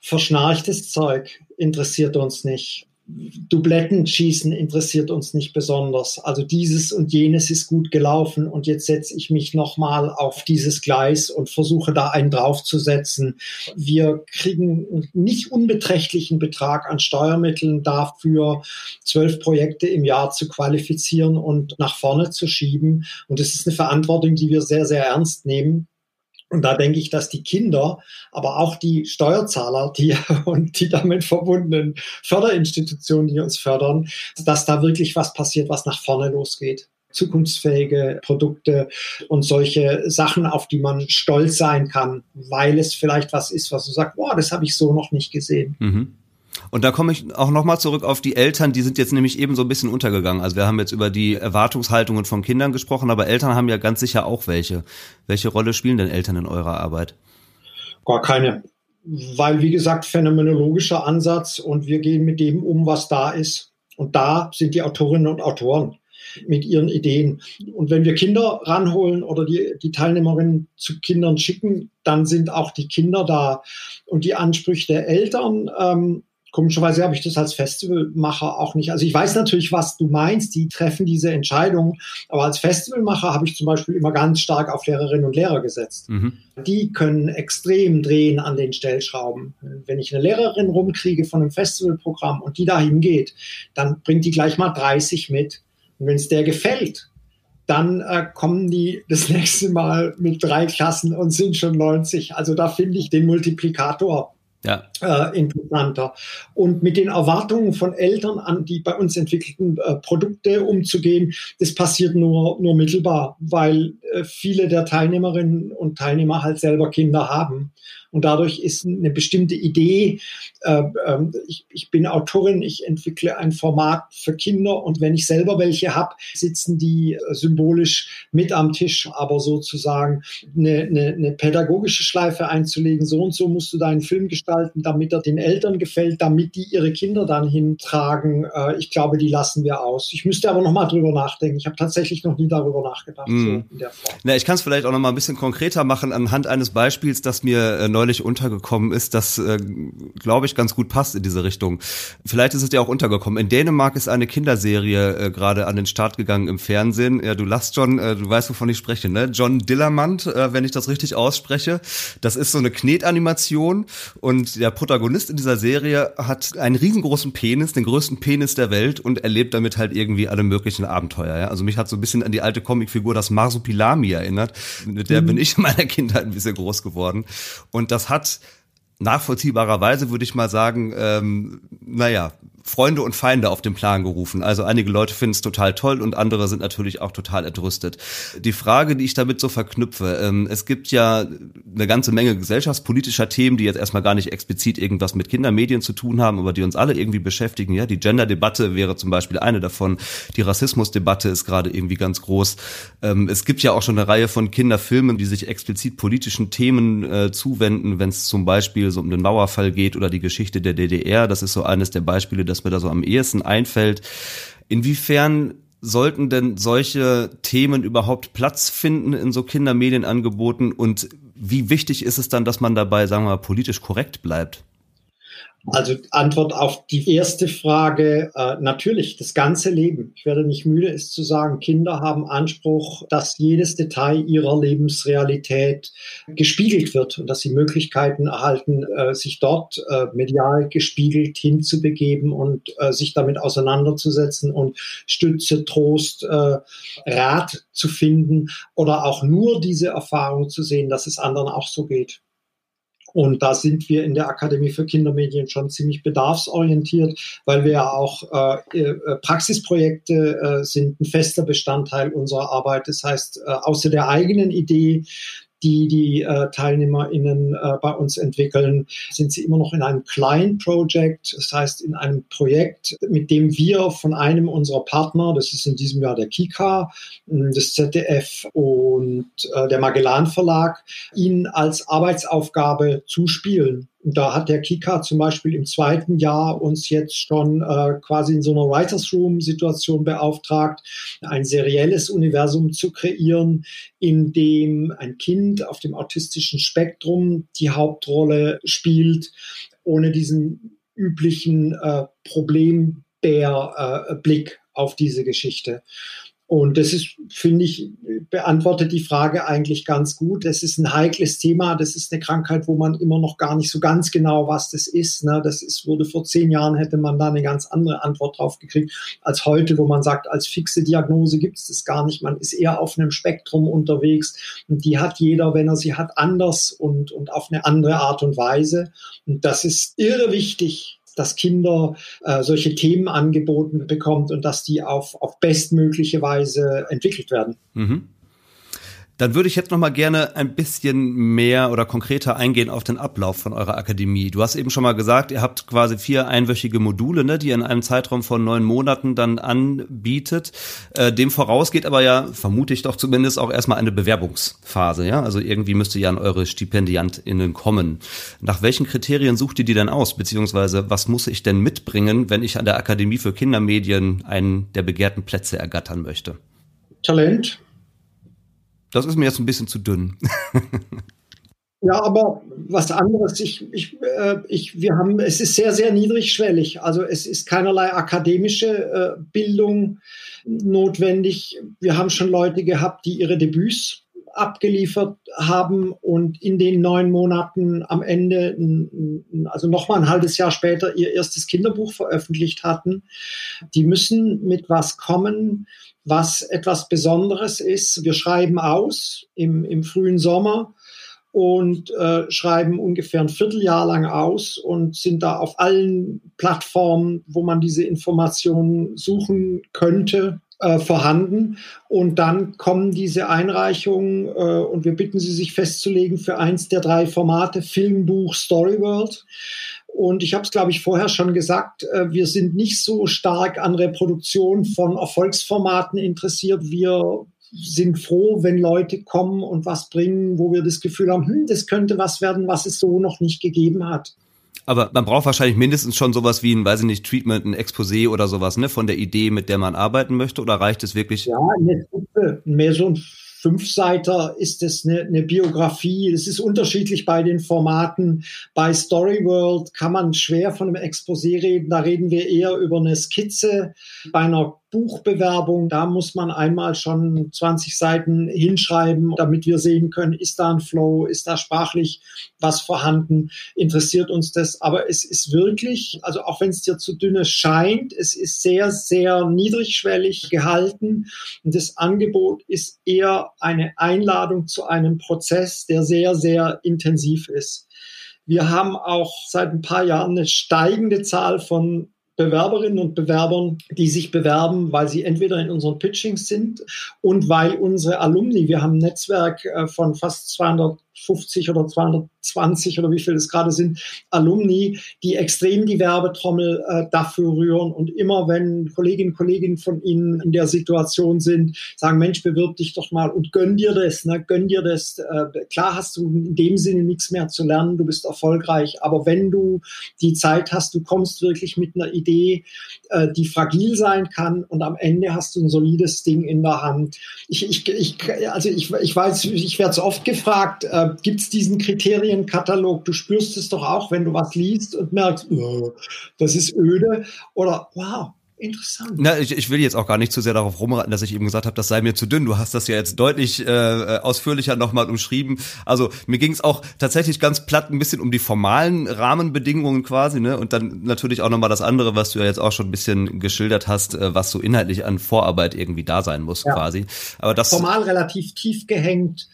Verschnarchtes Zeug interessiert uns nicht. Dubletten schießen interessiert uns nicht besonders. Also dieses und jenes ist gut gelaufen und jetzt setze ich mich nochmal auf dieses Gleis und versuche da einen draufzusetzen. Wir kriegen nicht unbeträchtlichen Betrag an Steuermitteln dafür, zwölf Projekte im Jahr zu qualifizieren und nach vorne zu schieben. Und das ist eine Verantwortung, die wir sehr, sehr ernst nehmen. Und da denke ich, dass die Kinder, aber auch die Steuerzahler, die und die damit verbundenen Förderinstitutionen, die uns fördern, dass da wirklich was passiert, was nach vorne losgeht zukunftsfähige Produkte und solche Sachen, auf die man stolz sein kann, weil es vielleicht was ist, was du sagst, boah, das habe ich so noch nicht gesehen. Mhm. Und da komme ich auch nochmal zurück auf die Eltern, die sind jetzt nämlich eben so ein bisschen untergegangen. Also wir haben jetzt über die Erwartungshaltungen von Kindern gesprochen, aber Eltern haben ja ganz sicher auch welche. Welche Rolle spielen denn Eltern in eurer Arbeit? Gar keine. Weil, wie gesagt, phänomenologischer Ansatz und wir gehen mit dem um, was da ist. Und da sind die Autorinnen und Autoren mit ihren Ideen. Und wenn wir Kinder ranholen oder die, die Teilnehmerinnen zu Kindern schicken, dann sind auch die Kinder da. Und die Ansprüche der Eltern, ähm, Komischerweise habe ich das als Festivalmacher auch nicht. Also ich weiß natürlich, was du meinst, die treffen diese Entscheidung, aber als Festivalmacher habe ich zum Beispiel immer ganz stark auf Lehrerinnen und Lehrer gesetzt. Mhm. Die können extrem drehen an den Stellschrauben. Wenn ich eine Lehrerin rumkriege von einem Festivalprogramm und die dahin geht, dann bringt die gleich mal 30 mit. Und wenn es der gefällt, dann äh, kommen die das nächste Mal mit drei Klassen und sind schon 90. Also da finde ich den Multiplikator ja. äh, interessanter. Und mit den Erwartungen von Eltern an die bei uns entwickelten äh, Produkte umzugehen, das passiert nur, nur mittelbar, weil äh, viele der Teilnehmerinnen und Teilnehmer halt selber Kinder haben. Und dadurch ist eine bestimmte Idee, äh, äh, ich, ich bin Autorin, ich entwickle ein Format für Kinder und wenn ich selber welche habe, sitzen die äh, symbolisch mit am Tisch, aber sozusagen eine, eine, eine pädagogische Schleife einzulegen, so und so musst du deinen Film gestalten, damit er den Eltern gefällt, damit die ihre Kinder dann hintragen. Äh, ich glaube, die lassen wir aus. Ich müsste aber noch mal drüber nachdenken. Ich habe tatsächlich noch nie darüber nachgedacht. Mm. So in der Form. Na, ich kann es vielleicht auch noch mal ein bisschen konkreter machen anhand eines Beispiels, das mir äh, neulich untergekommen ist, das, äh, glaube ich, ganz gut passt in diese Richtung. Vielleicht ist es dir auch untergekommen. In Dänemark ist eine Kinderserie äh, gerade an den Start gegangen im Fernsehen. Ja, du lachst schon, äh, du weißt, wovon ich spreche, ne? John Dillermand, äh, wenn ich das richtig ausspreche. Das ist so eine Knetanimation und der Protagonist in dieser Serie hat einen riesengroßen Penis, den größten Penis der Welt und erlebt damit halt irgendwie alle möglichen Abenteuer. Ja? Also mich hat so ein bisschen an die alte Comicfigur das Marsupilami erinnert. Mit der mhm. bin ich in meiner Kindheit ein bisschen groß geworden. Und das hat nachvollziehbarerweise, würde ich mal sagen, ähm, naja, Freunde und Feinde auf den Plan gerufen. Also einige Leute finden es total toll und andere sind natürlich auch total entrüstet. Die Frage, die ich damit so verknüpfe, ähm, es gibt ja eine ganze Menge gesellschaftspolitischer Themen, die jetzt erstmal gar nicht explizit irgendwas mit Kindermedien zu tun haben, aber die uns alle irgendwie beschäftigen. Ja, die Gender-Debatte wäre zum Beispiel eine davon. Die Rassismus-Debatte ist gerade irgendwie ganz groß. Ähm, es gibt ja auch schon eine Reihe von Kinderfilmen, die sich explizit politischen Themen äh, zuwenden, wenn es zum Beispiel so um den Mauerfall geht oder die Geschichte der DDR. Das ist so eines der Beispiele, das mir da so am ehesten einfällt. Inwiefern sollten denn solche Themen überhaupt Platz finden in so Kindermedienangeboten und wie wichtig ist es dann, dass man dabei, sagen wir mal, politisch korrekt bleibt? Also Antwort auf die erste Frage, äh, natürlich, das ganze Leben. Ich werde nicht müde, es zu sagen, Kinder haben Anspruch, dass jedes Detail ihrer Lebensrealität gespiegelt wird und dass sie Möglichkeiten erhalten, äh, sich dort äh, medial gespiegelt hinzubegeben und äh, sich damit auseinanderzusetzen und Stütze, Trost, äh, Rat zu finden oder auch nur diese Erfahrung zu sehen, dass es anderen auch so geht. Und da sind wir in der Akademie für Kindermedien schon ziemlich bedarfsorientiert, weil wir ja auch äh, äh, Praxisprojekte äh, sind ein fester Bestandteil unserer Arbeit. Das heißt, äh, außer der eigenen Idee die die äh, TeilnehmerInnen äh, bei uns entwickeln, sind sie immer noch in einem kleinen Project, das heißt in einem Projekt, mit dem wir von einem unserer Partner, das ist in diesem Jahr der Kika, das ZDF und äh, der Magellan Verlag, ihnen als Arbeitsaufgabe zuspielen. Da hat der Kika zum Beispiel im zweiten Jahr uns jetzt schon äh, quasi in so einer Writers Room Situation beauftragt, ein serielles Universum zu kreieren, in dem ein Kind auf dem autistischen Spektrum die Hauptrolle spielt, ohne diesen üblichen äh, Problembär-Blick äh, auf diese Geschichte. Und das ist, finde ich, beantwortet die Frage eigentlich ganz gut. Das ist ein heikles Thema. Das ist eine Krankheit, wo man immer noch gar nicht so ganz genau, was das ist. Ne? Das ist, wurde vor zehn Jahren hätte man da eine ganz andere Antwort drauf gekriegt als heute, wo man sagt, als fixe Diagnose gibt es das gar nicht. Man ist eher auf einem Spektrum unterwegs und die hat jeder, wenn er sie hat, anders und, und auf eine andere Art und Weise. Und das ist irre wichtig, dass Kinder äh, solche Themen angeboten bekommt und dass die auf, auf bestmögliche Weise entwickelt werden. Mhm. Dann würde ich jetzt noch mal gerne ein bisschen mehr oder konkreter eingehen auf den Ablauf von eurer Akademie. Du hast eben schon mal gesagt, ihr habt quasi vier einwöchige Module, ne, die ihr in einem Zeitraum von neun Monaten dann anbietet. Äh, dem vorausgeht aber ja, vermute ich doch zumindest, auch erstmal eine Bewerbungsphase. Ja, also irgendwie müsst ihr ja an eure StipendiantInnen kommen. Nach welchen Kriterien sucht ihr die denn aus? Beziehungsweise was muss ich denn mitbringen, wenn ich an der Akademie für Kindermedien einen der begehrten Plätze ergattern möchte? Talent, das ist mir jetzt ein bisschen zu dünn. Ja, aber was anderes. Ich, ich, äh, ich, wir haben, es ist sehr, sehr niedrigschwellig. Also es ist keinerlei akademische äh, Bildung notwendig. Wir haben schon Leute gehabt, die ihre Debüts abgeliefert haben und in den neun Monaten am Ende, also nochmal ein halbes Jahr später, ihr erstes Kinderbuch veröffentlicht hatten. Die müssen mit was kommen, was etwas Besonderes ist. Wir schreiben aus im, im frühen Sommer und äh, schreiben ungefähr ein Vierteljahr lang aus und sind da auf allen Plattformen, wo man diese Informationen suchen könnte, äh, vorhanden. Und dann kommen diese Einreichungen äh, und wir bitten Sie, sich festzulegen für eins der drei Formate, Filmbuch, Storyworld. Und ich habe es, glaube ich, vorher schon gesagt, äh, wir sind nicht so stark an Reproduktion von Erfolgsformaten interessiert. Wir sind froh, wenn Leute kommen und was bringen, wo wir das Gefühl haben, hm, das könnte was werden, was es so noch nicht gegeben hat. Aber man braucht wahrscheinlich mindestens schon sowas wie ein, weiß ich nicht, Treatment, ein Exposé oder sowas, ne, von der Idee, mit der man arbeiten möchte, oder reicht es wirklich? Ja, eine mehr so ein Fünfseiter ist es eine, eine Biografie. Es ist unterschiedlich bei den Formaten. Bei Storyworld kann man schwer von einem Exposé reden. Da reden wir eher über eine Skizze. Bei einer Buchbewerbung, da muss man einmal schon 20 Seiten hinschreiben, damit wir sehen können, ist da ein Flow, ist da sprachlich was vorhanden, interessiert uns das. Aber es ist wirklich, also auch wenn es dir zu dünne scheint, es ist sehr, sehr niedrigschwellig gehalten. Und das Angebot ist eher eine Einladung zu einem Prozess, der sehr, sehr intensiv ist. Wir haben auch seit ein paar Jahren eine steigende Zahl von Bewerberinnen und Bewerbern, die sich bewerben, weil sie entweder in unseren Pitchings sind und weil unsere Alumni, wir haben ein Netzwerk äh, von fast 250 oder 220 oder wie viel es gerade sind, Alumni, die extrem die Werbetrommel äh, dafür rühren und immer wenn Kolleginnen und Kollegen von ihnen in der Situation sind, sagen, Mensch, bewirb dich doch mal und gönn dir das, ne, gönn dir das. Äh, klar hast du in dem Sinne nichts mehr zu lernen, du bist erfolgreich, aber wenn du die Zeit hast, du kommst wirklich mit einer Idee äh, die fragil sein kann und am Ende hast du ein solides Ding in der Hand. Ich, ich, ich, also ich, ich weiß, ich werde so oft gefragt, äh, gibt es diesen Kriterienkatalog? Du spürst es doch auch, wenn du was liest und merkst, oh, das ist öde oder wow, interessant. Na, ich, ich will jetzt auch gar nicht zu sehr darauf rumreiten, dass ich eben gesagt habe, das sei mir zu dünn. Du hast das ja jetzt deutlich äh, ausführlicher nochmal umschrieben. Also mir ging es auch tatsächlich ganz platt ein bisschen um die formalen Rahmenbedingungen quasi, ne? Und dann natürlich auch nochmal das andere, was du ja jetzt auch schon ein bisschen geschildert hast, äh, was so inhaltlich an Vorarbeit irgendwie da sein muss, ja. quasi. Aber das formal relativ tief gehängt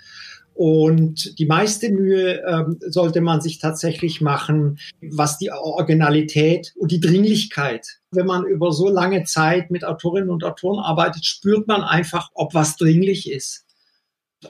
und die meiste Mühe ähm, sollte man sich tatsächlich machen, was die Originalität und die Dringlichkeit. Wenn man über so lange Zeit mit Autorinnen und Autoren arbeitet, spürt man einfach, ob was dringlich ist.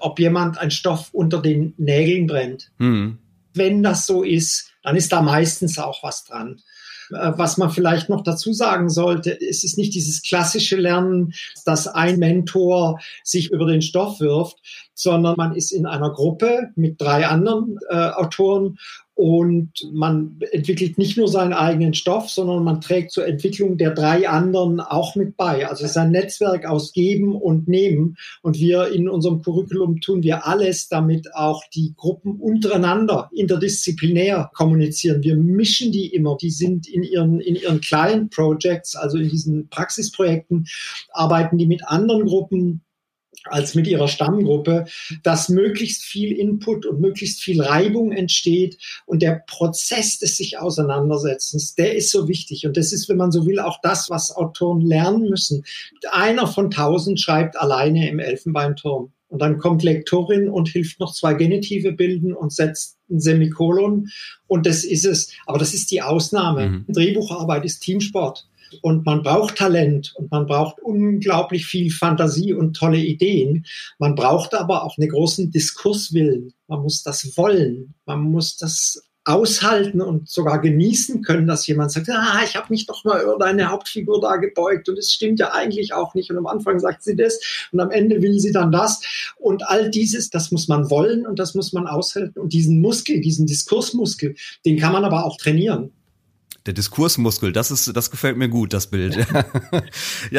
Ob jemand ein Stoff unter den Nägeln brennt. Mhm. Wenn das so ist, dann ist da meistens auch was dran. Äh, was man vielleicht noch dazu sagen sollte, es ist nicht dieses klassische Lernen, dass ein Mentor sich über den Stoff wirft, sondern man ist in einer Gruppe mit drei anderen äh, Autoren und man entwickelt nicht nur seinen eigenen Stoff, sondern man trägt zur Entwicklung der drei anderen auch mit bei. Also es ist ein Netzwerk aus Geben und Nehmen. Und wir in unserem Curriculum tun wir alles, damit auch die Gruppen untereinander interdisziplinär kommunizieren. Wir mischen die immer. Die sind in ihren, in ihren Client Projects, also in diesen Praxisprojekten, arbeiten die mit anderen Gruppen als mit ihrer Stammgruppe, dass möglichst viel Input und möglichst viel Reibung entsteht und der Prozess des sich Auseinandersetzens, der ist so wichtig und das ist, wenn man so will, auch das, was Autoren lernen müssen. Einer von tausend schreibt alleine im Elfenbeinturm und dann kommt Lektorin und hilft noch zwei Genitive bilden und setzt ein Semikolon und das ist es. Aber das ist die Ausnahme. Mhm. Drehbucharbeit ist Teamsport. Und man braucht Talent und man braucht unglaublich viel Fantasie und tolle Ideen. Man braucht aber auch einen großen Diskurswillen. Man muss das wollen. Man muss das aushalten und sogar genießen können, dass jemand sagt, ah, ich habe mich doch mal über deine Hauptfigur da gebeugt und es stimmt ja eigentlich auch nicht. Und am Anfang sagt sie das und am Ende will sie dann das. Und all dieses, das muss man wollen und das muss man aushalten. Und diesen Muskel, diesen Diskursmuskel, den kann man aber auch trainieren Der Diskursmuskel, das ist, das gefällt mir gut, das Bild. ja,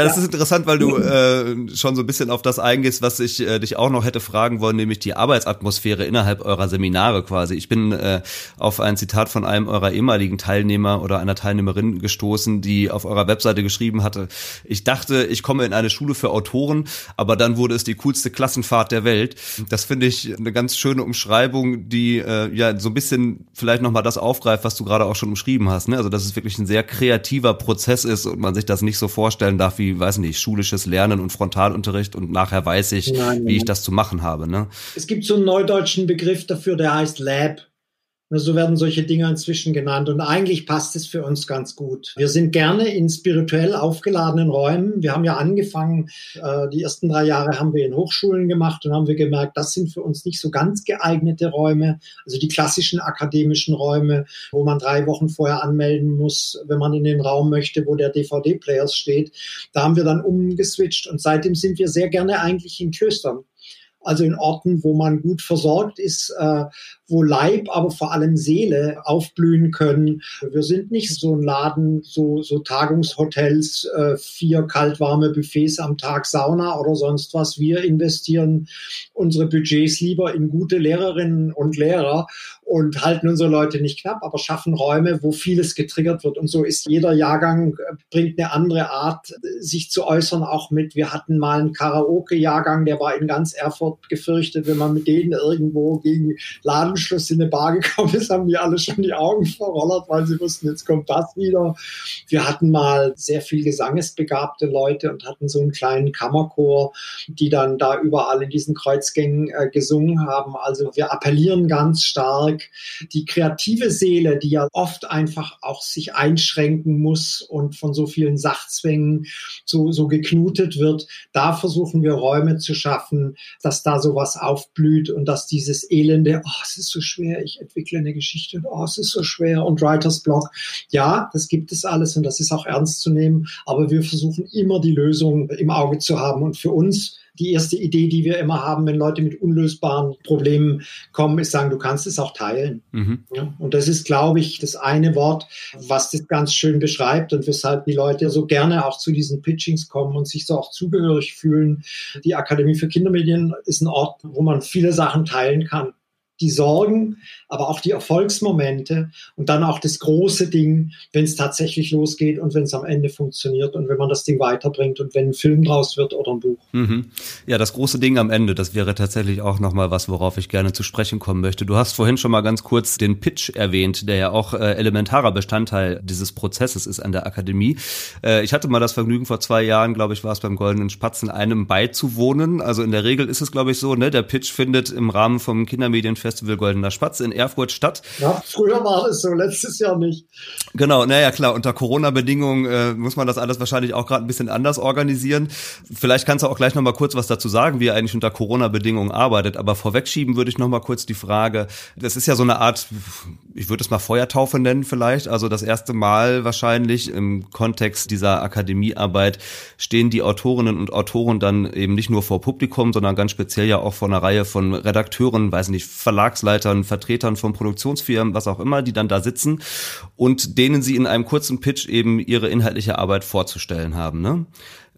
das ja. ist interessant, weil du äh, schon so ein bisschen auf das eingehst, was ich äh, dich auch noch hätte fragen wollen, nämlich die Arbeitsatmosphäre innerhalb eurer Seminare quasi. Ich bin äh, auf ein Zitat von einem eurer ehemaligen Teilnehmer oder einer Teilnehmerin gestoßen, die auf eurer Webseite geschrieben hatte, ich dachte, ich komme in eine Schule für Autoren, aber dann wurde es die coolste Klassenfahrt der Welt. Das finde ich eine ganz schöne Umschreibung, die äh, ja so ein bisschen vielleicht nochmal das aufgreift, was du gerade auch schon umschrieben hast. Ne? Also dass es wirklich ein sehr kreativer Prozess ist und man sich das nicht so vorstellen darf wie, weiß nicht, schulisches Lernen und Frontalunterricht und nachher weiß ich, nein, wie ich das zu machen habe. Ne? Es gibt so einen neudeutschen Begriff dafür, der heißt Lab. So werden solche Dinge inzwischen genannt. Und eigentlich passt es für uns ganz gut. Wir sind gerne in spirituell aufgeladenen Räumen. Wir haben ja angefangen, äh, die ersten drei Jahre haben wir in Hochschulen gemacht und haben wir gemerkt, das sind für uns nicht so ganz geeignete Räume. Also die klassischen akademischen Räume, wo man drei Wochen vorher anmelden muss, wenn man in den Raum möchte, wo der DVD-Player steht. Da haben wir dann umgeswitcht und seitdem sind wir sehr gerne eigentlich in Klöstern also in Orten, wo man gut versorgt ist, äh, wo Leib, aber vor allem Seele aufblühen können. Wir sind nicht so ein Laden, so, so Tagungshotels, äh, vier kaltwarme Buffets am Tag, Sauna oder sonst was. Wir investieren unsere Budgets lieber in gute Lehrerinnen und Lehrer und halten unsere Leute nicht knapp, aber schaffen Räume, wo vieles getriggert wird. Und so ist jeder Jahrgang, äh, bringt eine andere Art, sich zu äußern, auch mit, wir hatten mal einen Karaoke-Jahrgang, der war in ganz Erfurt gefürchtet, wenn man mit denen irgendwo gegen Ladenschluss in eine Bar gekommen ist, haben die alle schon die Augen verrollert, weil sie wussten, jetzt kommt das wieder. Wir hatten mal sehr viel gesangesbegabte Leute und hatten so einen kleinen Kammerchor, die dann da überall in diesen Kreuzgängen äh, gesungen haben. Also wir appellieren ganz stark Werk, die kreative Seele, die ja oft einfach auch sich einschränken muss und von so vielen Sachzwängen so, so geknutet wird, da versuchen wir Räume zu schaffen, dass da sowas aufblüht und dass dieses Elende, oh, es ist so schwer, ich entwickle eine Geschichte, oh, es ist so schwer und Writers Block. Ja, das gibt es alles und das ist auch ernst zu nehmen, aber wir versuchen immer die Lösung im Auge zu haben und für uns die erste Idee, die wir immer haben, wenn Leute mit unlösbaren Problemen kommen, ist sagen, du kannst es auch teilen. Mhm. Ja, und das ist, glaube ich, das eine Wort, was das ganz schön beschreibt und weshalb die Leute so gerne auch zu diesen Pitchings kommen und sich so auch zugehörig fühlen. Die Akademie für Kindermedien ist ein Ort, wo man viele Sachen teilen kann die Sorgen, aber auch die Erfolgsmomente und dann auch das große Ding, wenn es tatsächlich losgeht und wenn es am Ende funktioniert und wenn man das Ding weiterbringt und wenn ein Film draus wird oder ein Buch. Mhm. Ja, das große Ding am Ende, das wäre tatsächlich auch nochmal was, worauf ich gerne zu sprechen kommen möchte. Du hast vorhin schon mal ganz kurz den Pitch erwähnt, der ja auch äh, elementarer Bestandteil dieses Prozesses ist an der Akademie. Äh, ich hatte mal das Vergnügen vor zwei Jahren, glaube ich, war es beim Goldenen Spatzen, einem beizuwohnen. Also in der Regel ist es, glaube ich, so, ne, der Pitch findet im Rahmen vom Kindermedienfest Festival Goldener Spatz in Erfurt statt. Ja, früher war es so, letztes Jahr nicht. Genau, naja klar, unter Corona-Bedingungen äh, muss man das alles wahrscheinlich auch gerade ein bisschen anders organisieren. Vielleicht kannst du auch gleich nochmal kurz was dazu sagen, wie ihr eigentlich unter Corona-Bedingungen arbeitet. Aber vorwegschieben würde ich nochmal kurz die Frage, das ist ja so eine Art, ich würde es mal Feuertaufe nennen vielleicht, also das erste Mal wahrscheinlich im Kontext dieser Akademiearbeit stehen die Autorinnen und Autoren dann eben nicht nur vor Publikum, sondern ganz speziell ja auch vor einer Reihe von Redakteuren, weiß nicht, Verlag Verlagsleitern, Vertretern von Produktionsfirmen, was auch immer, die dann da sitzen und denen sie in einem kurzen Pitch eben ihre inhaltliche Arbeit vorzustellen haben. Ne?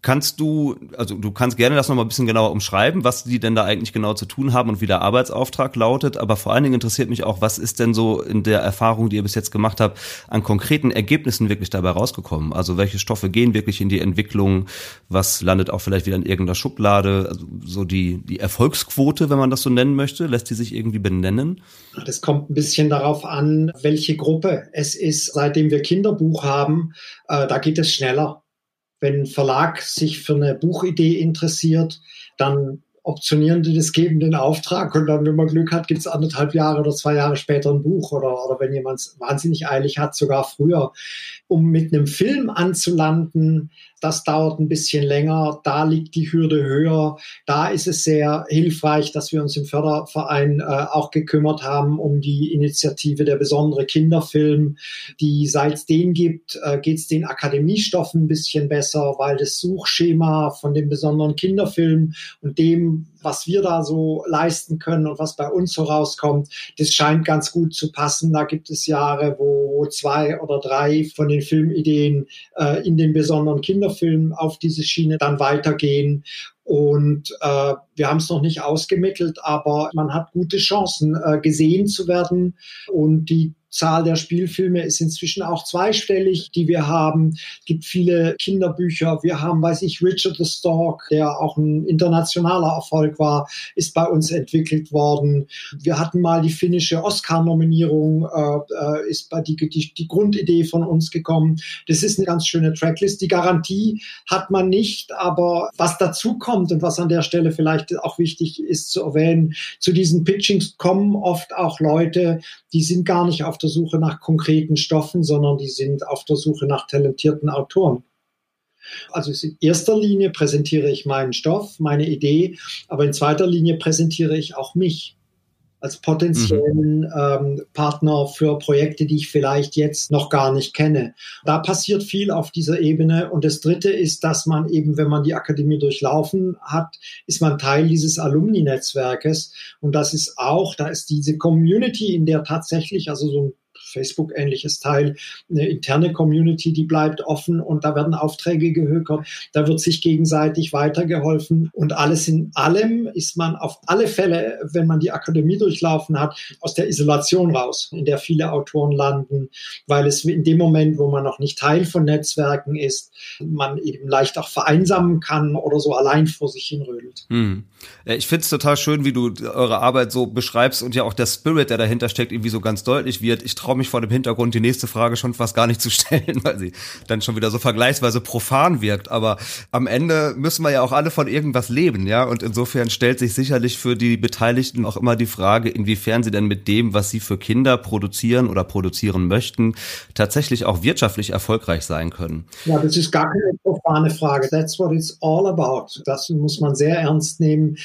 Kannst du, also du kannst gerne das nochmal ein bisschen genauer umschreiben, was die denn da eigentlich genau zu tun haben und wie der Arbeitsauftrag lautet. Aber vor allen Dingen interessiert mich auch, was ist denn so in der Erfahrung, die ihr bis jetzt gemacht habt, an konkreten Ergebnissen wirklich dabei rausgekommen? Also welche Stoffe gehen wirklich in die Entwicklung? Was landet auch vielleicht wieder in irgendeiner Schublade? Also so die, die Erfolgsquote, wenn man das so nennen möchte, lässt die sich irgendwie benennen? Das kommt ein bisschen darauf an, welche Gruppe es ist. Seitdem wir Kinderbuch haben, äh, da geht es schneller wenn ein Verlag sich für eine Buchidee interessiert, dann optionieren die das, geben den Auftrag und dann, wenn man Glück hat, gibt es anderthalb Jahre oder zwei Jahre später ein Buch oder, oder wenn jemand es wahnsinnig eilig hat, sogar früher. Um mit einem Film anzulanden, das dauert ein bisschen länger, da liegt die Hürde höher. Da ist es sehr hilfreich, dass wir uns im Förderverein äh, auch gekümmert haben um die Initiative der besondere Kinderfilm, die seit es den gibt, äh, geht es den Akademiestoffen ein bisschen besser, weil das Suchschema von dem besonderen Kinderfilm und dem, was wir da so leisten können und was bei uns so rauskommt, das scheint ganz gut zu passen. Da gibt es Jahre, wo zwei oder drei von den Filmideen äh, in den besonderen Kinderfilmen auf diese Schiene dann weitergehen. Und äh, wir haben es noch nicht ausgemittelt, aber man hat gute Chancen, äh, gesehen zu werden. Und die Zahl der Spielfilme ist inzwischen auch zweistellig, die wir haben. Es gibt viele Kinderbücher. Wir haben, weiß ich, Richard the Stork, der auch ein internationaler Erfolg war, ist bei uns entwickelt worden. Wir hatten mal die finnische Oscar-Nominierung, äh, äh ist bei die, die, die Grundidee von uns gekommen. Das ist eine ganz schöne Tracklist. Die Garantie hat man nicht, aber was dazu kommt und was an der Stelle vielleicht auch wichtig ist zu erwähnen, zu diesen Pitchings kommen oft auch Leute, die sind gar nicht auf der Suche nach konkreten Stoffen, sondern die sind auf der Suche nach talentierten Autoren. Also in erster Linie präsentiere ich meinen Stoff, meine Idee, aber in zweiter Linie präsentiere ich auch mich als potenziellen mhm. ähm, Partner für Projekte, die ich vielleicht jetzt noch gar nicht kenne. Da passiert viel auf dieser Ebene. Und das Dritte ist, dass man eben, wenn man die Akademie durchlaufen hat, ist man Teil dieses Alumni-Netzwerkes. Und das ist auch, da ist diese Community, in der tatsächlich, also so ein Facebook-ähnliches Teil, eine interne Community, die bleibt offen und da werden Aufträge gehökert, da wird sich gegenseitig weitergeholfen und alles in allem ist man auf alle Fälle, wenn man die Akademie durchlaufen hat, aus der Isolation raus, in der viele Autoren landen, weil es in dem Moment, wo man noch nicht Teil von Netzwerken ist, man eben leicht auch vereinsamen kann oder so allein vor sich hin rödelt. Hm. Ich finde es total schön, wie du eure Arbeit so beschreibst und ja auch der Spirit, der dahinter steckt, irgendwie so ganz deutlich wird. Ich traue mich vor dem Hintergrund, die nächste Frage schon fast gar nicht zu stellen, weil sie dann schon wieder so vergleichsweise profan wirkt. Aber am Ende müssen wir ja auch alle von irgendwas leben, ja. Und insofern stellt sich sicherlich für die Beteiligten auch immer die Frage, inwiefern sie denn mit dem, was sie für Kinder produzieren oder produzieren möchten, tatsächlich auch wirtschaftlich erfolgreich sein können. Ja, das ist gar keine profane Frage. That's what it's all about. Das muss man sehr ernst nehmen.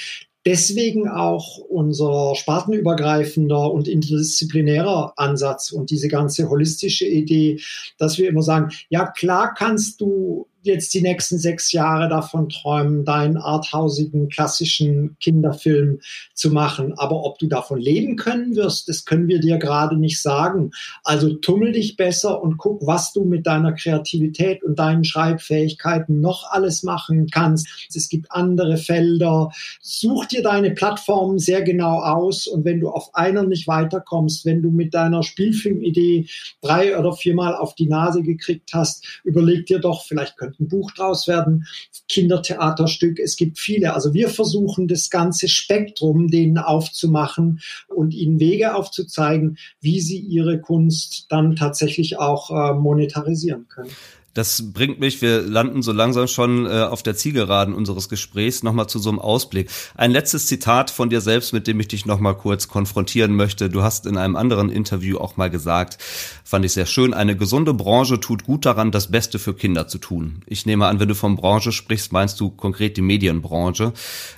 Deswegen auch unser spartenübergreifender und interdisziplinärer Ansatz und diese ganze holistische Idee, dass wir immer sagen, ja klar kannst du jetzt die nächsten sechs Jahre davon träumen, deinen arthausigen, klassischen Kinderfilm zu machen. Aber ob du davon leben können wirst, das können wir dir gerade nicht sagen. Also tummel dich besser und guck, was du mit deiner Kreativität und deinen Schreibfähigkeiten noch alles machen kannst. Es gibt andere Felder. Such dir deine Plattformen sehr genau aus und wenn du auf einer nicht weiterkommst, wenn du mit deiner Spielfilmidee drei oder viermal auf die Nase gekriegt hast, überleg dir doch, vielleicht könnte ein Buch draus werden, Kindertheaterstück. Es gibt viele. Also wir versuchen das ganze Spektrum denen aufzumachen und ihnen Wege aufzuzeigen, wie sie ihre Kunst dann tatsächlich auch äh, monetarisieren können. Das bringt mich, wir landen so langsam schon äh, auf der Zielgeraden unseres Gesprächs, nochmal zu so einem Ausblick. Ein letztes Zitat von dir selbst, mit dem ich dich nochmal kurz konfrontieren möchte. Du hast in einem anderen Interview auch mal gesagt, fand ich sehr schön, eine gesunde Branche tut gut daran, das Beste für Kinder zu tun. Ich nehme an, wenn du von Branche sprichst, meinst du konkret die Medienbranche.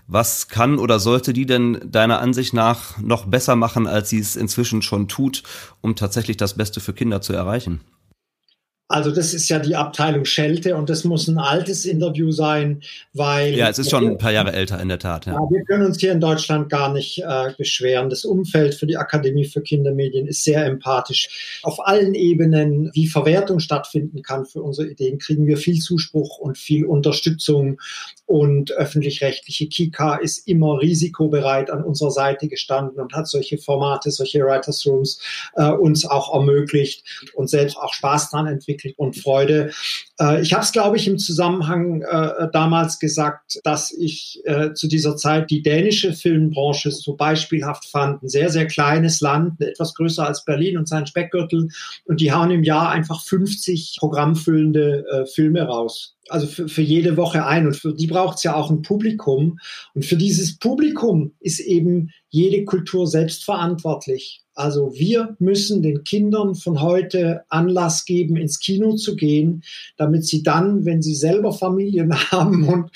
Was kann oder sollte die denn deiner Ansicht nach noch besser machen, als sie es inzwischen schon tut, um tatsächlich das Beste für Kinder zu erreichen? Also das ist ja die Abteilung Schelte und das muss ein altes Interview sein, weil... Ja, es ist schon ein paar Jahre älter in der Tat. Ja. ja wir können uns hier in Deutschland gar nicht äh, beschweren. Das Umfeld für die Akademie für Kindermedien ist sehr empathisch. Auf allen Ebenen, wie Verwertung stattfinden kann für unsere Ideen, kriegen wir viel Zuspruch und viel Unterstützung. Und öffentlich-rechtliche Kika ist immer risikobereit an unserer Seite gestanden und hat solche Formate, solche Writers Rooms äh, uns auch ermöglicht und selbst auch Spaß dran entwickelt entwickelt und Freude. Äh, ich habe es, glaube ich, im Zusammenhang äh, damals gesagt, dass ich äh, zu dieser Zeit die dänische Filmbranche so beispielhaft fand. Ein sehr, sehr kleines Land, etwas größer als Berlin und sein Speckgürtel. Und die hauen im Jahr einfach 50 programmfüllende äh, Filme raus also für, für jede Woche ein. Und für die braucht es ja auch ein Publikum. Und für dieses Publikum ist eben jede Kultur selbst verantwortlich. Also wir müssen den Kindern von heute Anlass geben, ins Kino zu gehen, damit sie dann, wenn sie selber Familien haben und,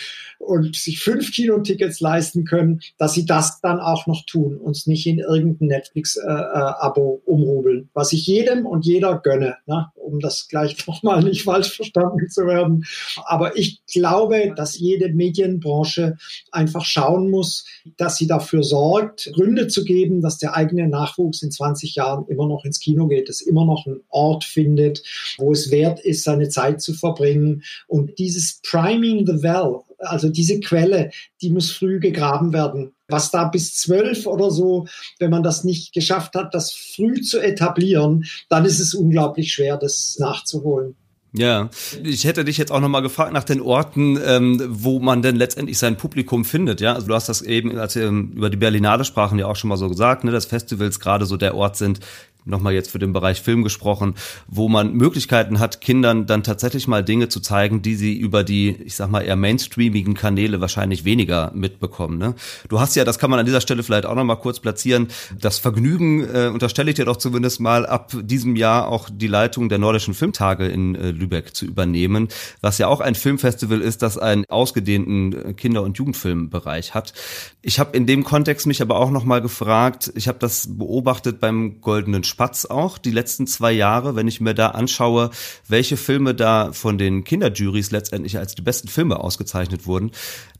und sich fünf Kinotickets leisten können, dass sie das dann auch noch tun, uns nicht in irgendein Netflix-Abo äh, umrubeln, was ich jedem und jeder gönne, ne? um das gleich nochmal nicht falsch verstanden zu werden. Aber ich glaube, dass jede Medienbranche einfach schauen muss, dass sie dafür sorgt, Gründe zu geben, dass der eigene Nachwuchs in 20 Jahren immer noch ins Kino geht, es immer noch einen Ort findet, wo es wert ist, seine Zeit zu verbringen. Und dieses Priming the Well, also diese Quelle, die muss früh gegraben werden. Was da bis zwölf oder so, wenn man das nicht geschafft hat, das früh zu etablieren, dann ist es unglaublich schwer, das nachzuholen. Ja, ich hätte dich jetzt auch nochmal gefragt nach den Orten, ähm, wo man denn letztendlich sein Publikum findet. Ja, also du hast das eben, als wir ähm, über die Berlinale sprachen, ja auch schon mal so gesagt, ne, dass Festivals gerade so der Ort sind, nochmal jetzt für den Bereich Film gesprochen, wo man Möglichkeiten hat, Kindern dann tatsächlich mal Dinge zu zeigen, die sie über die, ich sag mal, eher mainstreamigen Kanäle wahrscheinlich weniger mitbekommen. Ne? Du hast ja, das kann man an dieser Stelle vielleicht auch nochmal kurz platzieren, das Vergnügen, äh, unterstelle ich dir doch zumindest mal, ab diesem Jahr auch die Leitung der Nordischen Filmtage in äh, Lübeck zu übernehmen, was ja auch ein Filmfestival ist, das einen ausgedehnten äh, Kinder- und Jugendfilmbereich hat. Ich habe in dem Kontext mich aber auch nochmal gefragt, ich habe das beobachtet beim Goldenen Spatz auch, die letzten zwei Jahre, wenn ich mir da anschaue, welche Filme da von den Kinderjuries letztendlich als die besten Filme ausgezeichnet wurden,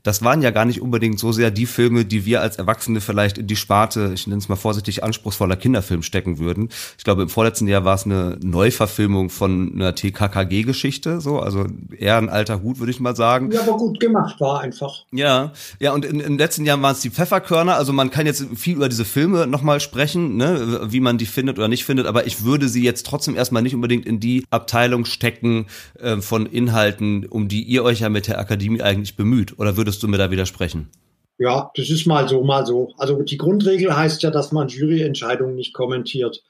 das waren ja gar nicht unbedingt so sehr die Filme, die wir als Erwachsene vielleicht in die Sparte, ich nenne es mal vorsichtig, anspruchsvoller Kinderfilm stecken würden. Ich glaube, im vorletzten Jahr war es eine Neuverfilmung von einer TKKG-Geschichte, so, also eher ein alter Hut, würde ich mal sagen. Ja, aber gut gemacht war einfach. Ja, ja, und in, im letzten Jahr waren es die Pfefferkörner, also man kann jetzt viel über diese Filme nochmal sprechen, ne, wie man die findet oder nicht findet, aber ich würde sie jetzt trotzdem erstmal nicht unbedingt in die Abteilung stecken äh, von Inhalten, um die ihr euch ja mit der Akademie eigentlich bemüht. Oder würdest du mir da widersprechen? Ja, das ist mal so, mal so. Also die Grundregel heißt ja, dass man Juryentscheidungen nicht kommentiert.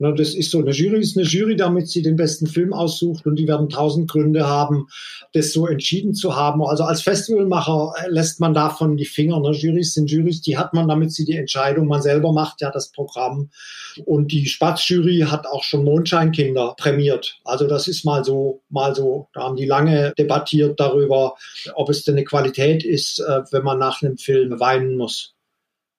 Das ist so, eine Jury ist eine Jury, damit sie den besten Film aussucht und die werden tausend Gründe haben, das so entschieden zu haben. Also als Festivalmacher lässt man davon die Finger. Ne? Jurys sind Jurys, die hat man, damit sie die Entscheidung, man selber macht ja das Programm. Und die Spatzjury hat auch schon Mondscheinkinder prämiert. Also das ist mal so, mal so. Da haben die lange debattiert darüber, ob es denn eine Qualität ist, äh, wenn man nach einem Film weinen muss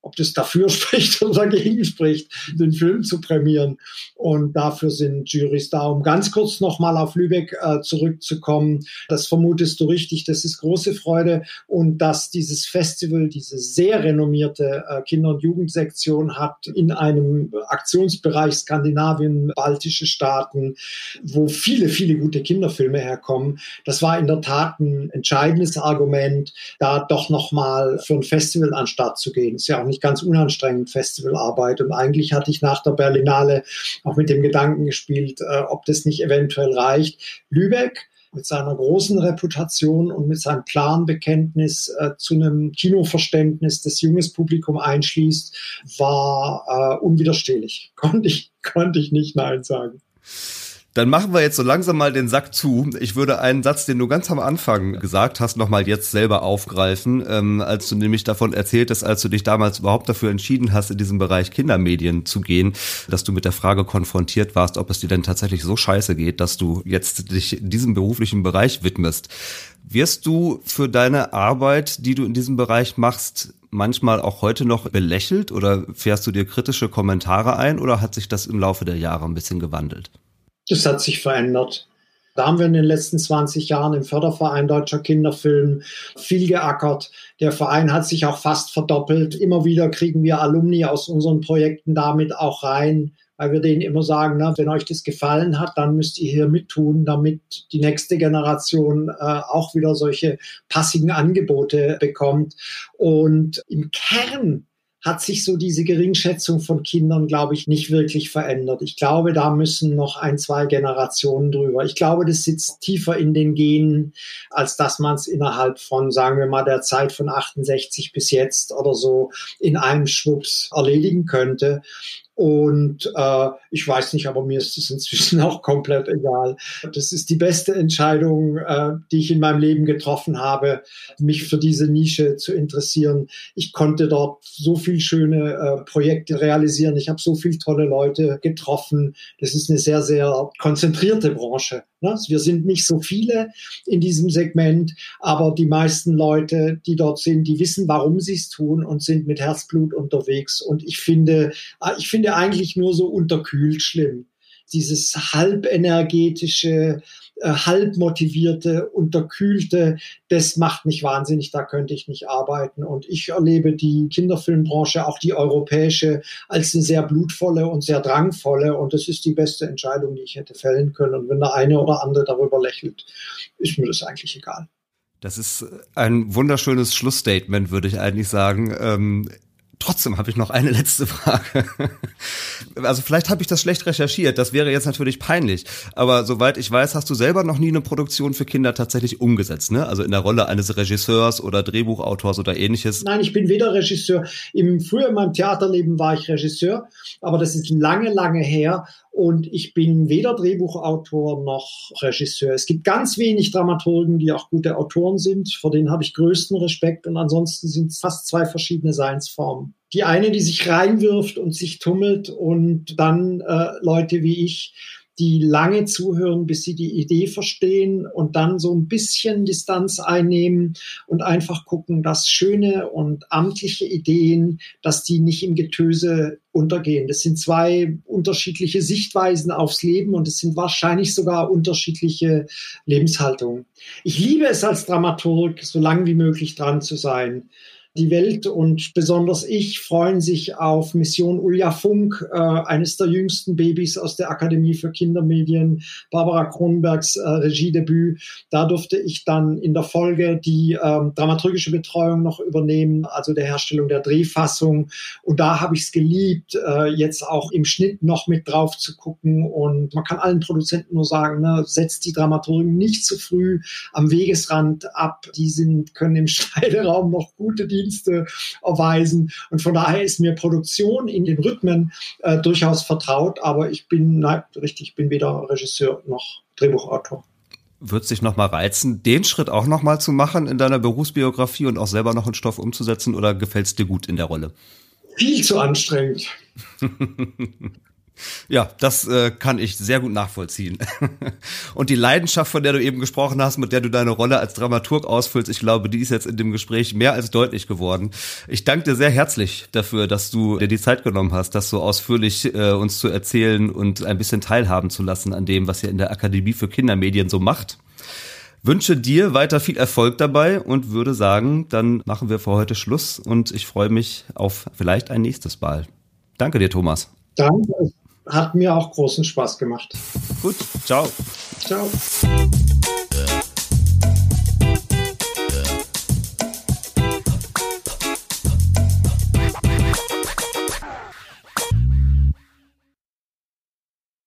ob das dafür spricht oder dagegen spricht, den Film zu prämieren. Und dafür sind Jurys da. Um ganz kurz nochmal auf Lübeck äh, zurückzukommen, das vermutest du richtig, das ist große Freude. Und dass dieses Festival diese sehr renommierte äh, Kinder- und Jugendsektion hat in einem Aktionsbereich Skandinavien, baltische Staaten, wo viele, viele gute Kinderfilme herkommen. Das war in der Tat ein entscheidendes Argument, da doch nochmal für ein Festival an Start zu gehen. Ist ja auch nicht ganz unanstrengend, Festivalarbeit. Und eigentlich hatte ich nach der Berlinale auch mit dem Gedanken gespielt, äh, ob das nicht eventuell reicht. Lübeck mit seiner großen Reputation und mit seinem klaren Bekenntnis äh, zu einem Kinoverständnis, das junges Publikum einschließt, war äh, unwiderstehlich. Konnte ich, konnte ich nicht Nein sagen. Dann machen wir jetzt so langsam mal den Sack zu. Ich würde einen Satz, den du ganz am Anfang gesagt hast, nochmal jetzt selber aufgreifen, ähm, als du nämlich davon erzähltest, als du dich damals überhaupt dafür entschieden hast, in diesem Bereich Kindermedien zu gehen, dass du mit der Frage konfrontiert warst, ob es dir denn tatsächlich so scheiße geht, dass du jetzt dich diesem beruflichen Bereich widmest. Wirst du für deine Arbeit, die du in diesem Bereich machst, manchmal auch heute noch belächelt oder fährst du dir kritische Kommentare ein oder hat sich das im Laufe der Jahre ein bisschen gewandelt? Das hat sich verändert. Da haben wir in den letzten 20 Jahren im Förderverein Deutscher Kinderfilm viel geackert. Der Verein hat sich auch fast verdoppelt. Immer wieder kriegen wir Alumni aus unseren Projekten damit auch rein, weil wir denen immer sagen, na, wenn euch das gefallen hat, dann müsst ihr hier mittun, damit die nächste Generation äh, auch wieder solche passigen Angebote bekommt. Und im Kern hat sich so diese Geringschätzung von Kindern, glaube ich, nicht wirklich verändert. Ich glaube, da müssen noch ein, zwei Generationen drüber. Ich glaube, das sitzt tiefer in den Genen, als dass man es innerhalb von, sagen wir mal, der Zeit von 68 bis jetzt oder so in einem Schwupps erledigen könnte. Und äh, ich weiß nicht, aber mir ist es inzwischen auch komplett egal. Das ist die beste Entscheidung, äh, die ich in meinem Leben getroffen habe, mich für diese Nische zu interessieren. Ich konnte dort so viel schöne äh, Projekte realisieren. Ich habe so viele tolle Leute getroffen. Das ist eine sehr, sehr konzentrierte Branche. Ne? Wir sind nicht so viele in diesem Segment, aber die meisten Leute, die dort sind, die wissen, warum sie es tun und sind mit Herzblut unterwegs. Und ich finde, äh, ich finde eigentlich nur so unterkühlt schlimm. Dieses halbenergetische, äh, halb motivierte, unterkühlte, das macht mich wahnsinnig, da könnte ich nicht arbeiten. Und ich erlebe die Kinderfilmbranche, auch die europäische, als eine sehr blutvolle und sehr drangvolle. Und das ist die beste Entscheidung, die ich hätte fällen können. Und wenn der eine oder andere darüber lächelt, ist mir das eigentlich egal. Das ist ein wunderschönes Schlussstatement, würde ich eigentlich sagen. Ähm Trotzdem habe ich noch eine letzte Frage. Also vielleicht habe ich das schlecht recherchiert, das wäre jetzt natürlich peinlich. Aber soweit ich weiß, hast du selber noch nie eine Produktion für Kinder tatsächlich umgesetzt, ne? Also in der Rolle eines Regisseurs oder Drehbuchautors oder ähnliches. Nein, ich bin weder Regisseur. Im früher in meinem Theaterleben war ich Regisseur, aber das ist lange, lange her. Und ich bin weder Drehbuchautor noch Regisseur. Es gibt ganz wenig Dramaturgen, die auch gute Autoren sind. Vor denen habe ich größten Respekt. Und ansonsten sind es fast zwei verschiedene Seinsformen. Die eine, die sich reinwirft und sich tummelt und dann äh, Leute wie ich, die lange zuhören, bis sie die Idee verstehen und dann so ein bisschen Distanz einnehmen und einfach gucken, dass schöne und amtliche Ideen, dass die nicht im Getöse untergehen. Das sind zwei unterschiedliche Sichtweisen aufs Leben und es sind wahrscheinlich sogar unterschiedliche Lebenshaltungen. Ich liebe es als Dramaturg, so lang wie möglich dran zu sein die Welt und besonders ich freuen sich auf Mission Ulja Funk, äh, eines der jüngsten Babys aus der Akademie für Kindermedien, Barbara Kronbergs äh, Regiedebüt. Da durfte ich dann in der Folge die ähm, dramaturgische Betreuung noch übernehmen, also der Herstellung der Drehfassung. Und da habe ich es geliebt, äh, jetzt auch im Schnitt noch mit drauf zu gucken. Und man kann allen Produzenten nur sagen, ne, setzt die Dramaturgen nicht zu früh am Wegesrand ab. Die sind, können im Schneideraum noch gute Dienste Dienste erweisen. Und von daher ist mir Produktion in den Rhythmen äh, durchaus vertraut, aber ich bin, nein, richtig, ich bin weder Regisseur noch Drehbuchautor wird sich noch mal reizen, den Schritt auch noch mal zu machen in deiner Berufsbiografie und auch selber noch einen Stoff umzusetzen oder gefällt es dir gut in der Rolle? Viel zu anstrengend. Ja, das äh, kann ich sehr gut nachvollziehen. Und die Leidenschaft, von der du eben gesprochen hast, mit der du deine Rolle als Dramaturg ausfüllst, ich glaube, die ist jetzt in dem Gespräch mehr als deutlich geworden. Ich danke dir sehr herzlich dafür, dass du dir die Zeit genommen hast, das so ausführlich äh, uns zu erzählen und ein bisschen teilhaben zu lassen an dem, was ihr in der Akademie für Kindermedien so macht. Wünsche dir weiter viel Erfolg dabei und würde sagen, dann machen wir für heute Schluss und ich freue mich auf vielleicht ein nächstes Mal. Danke dir, Thomas. Danke hat mir auch großen Spaß gemacht. Gut, ciao. Ciao.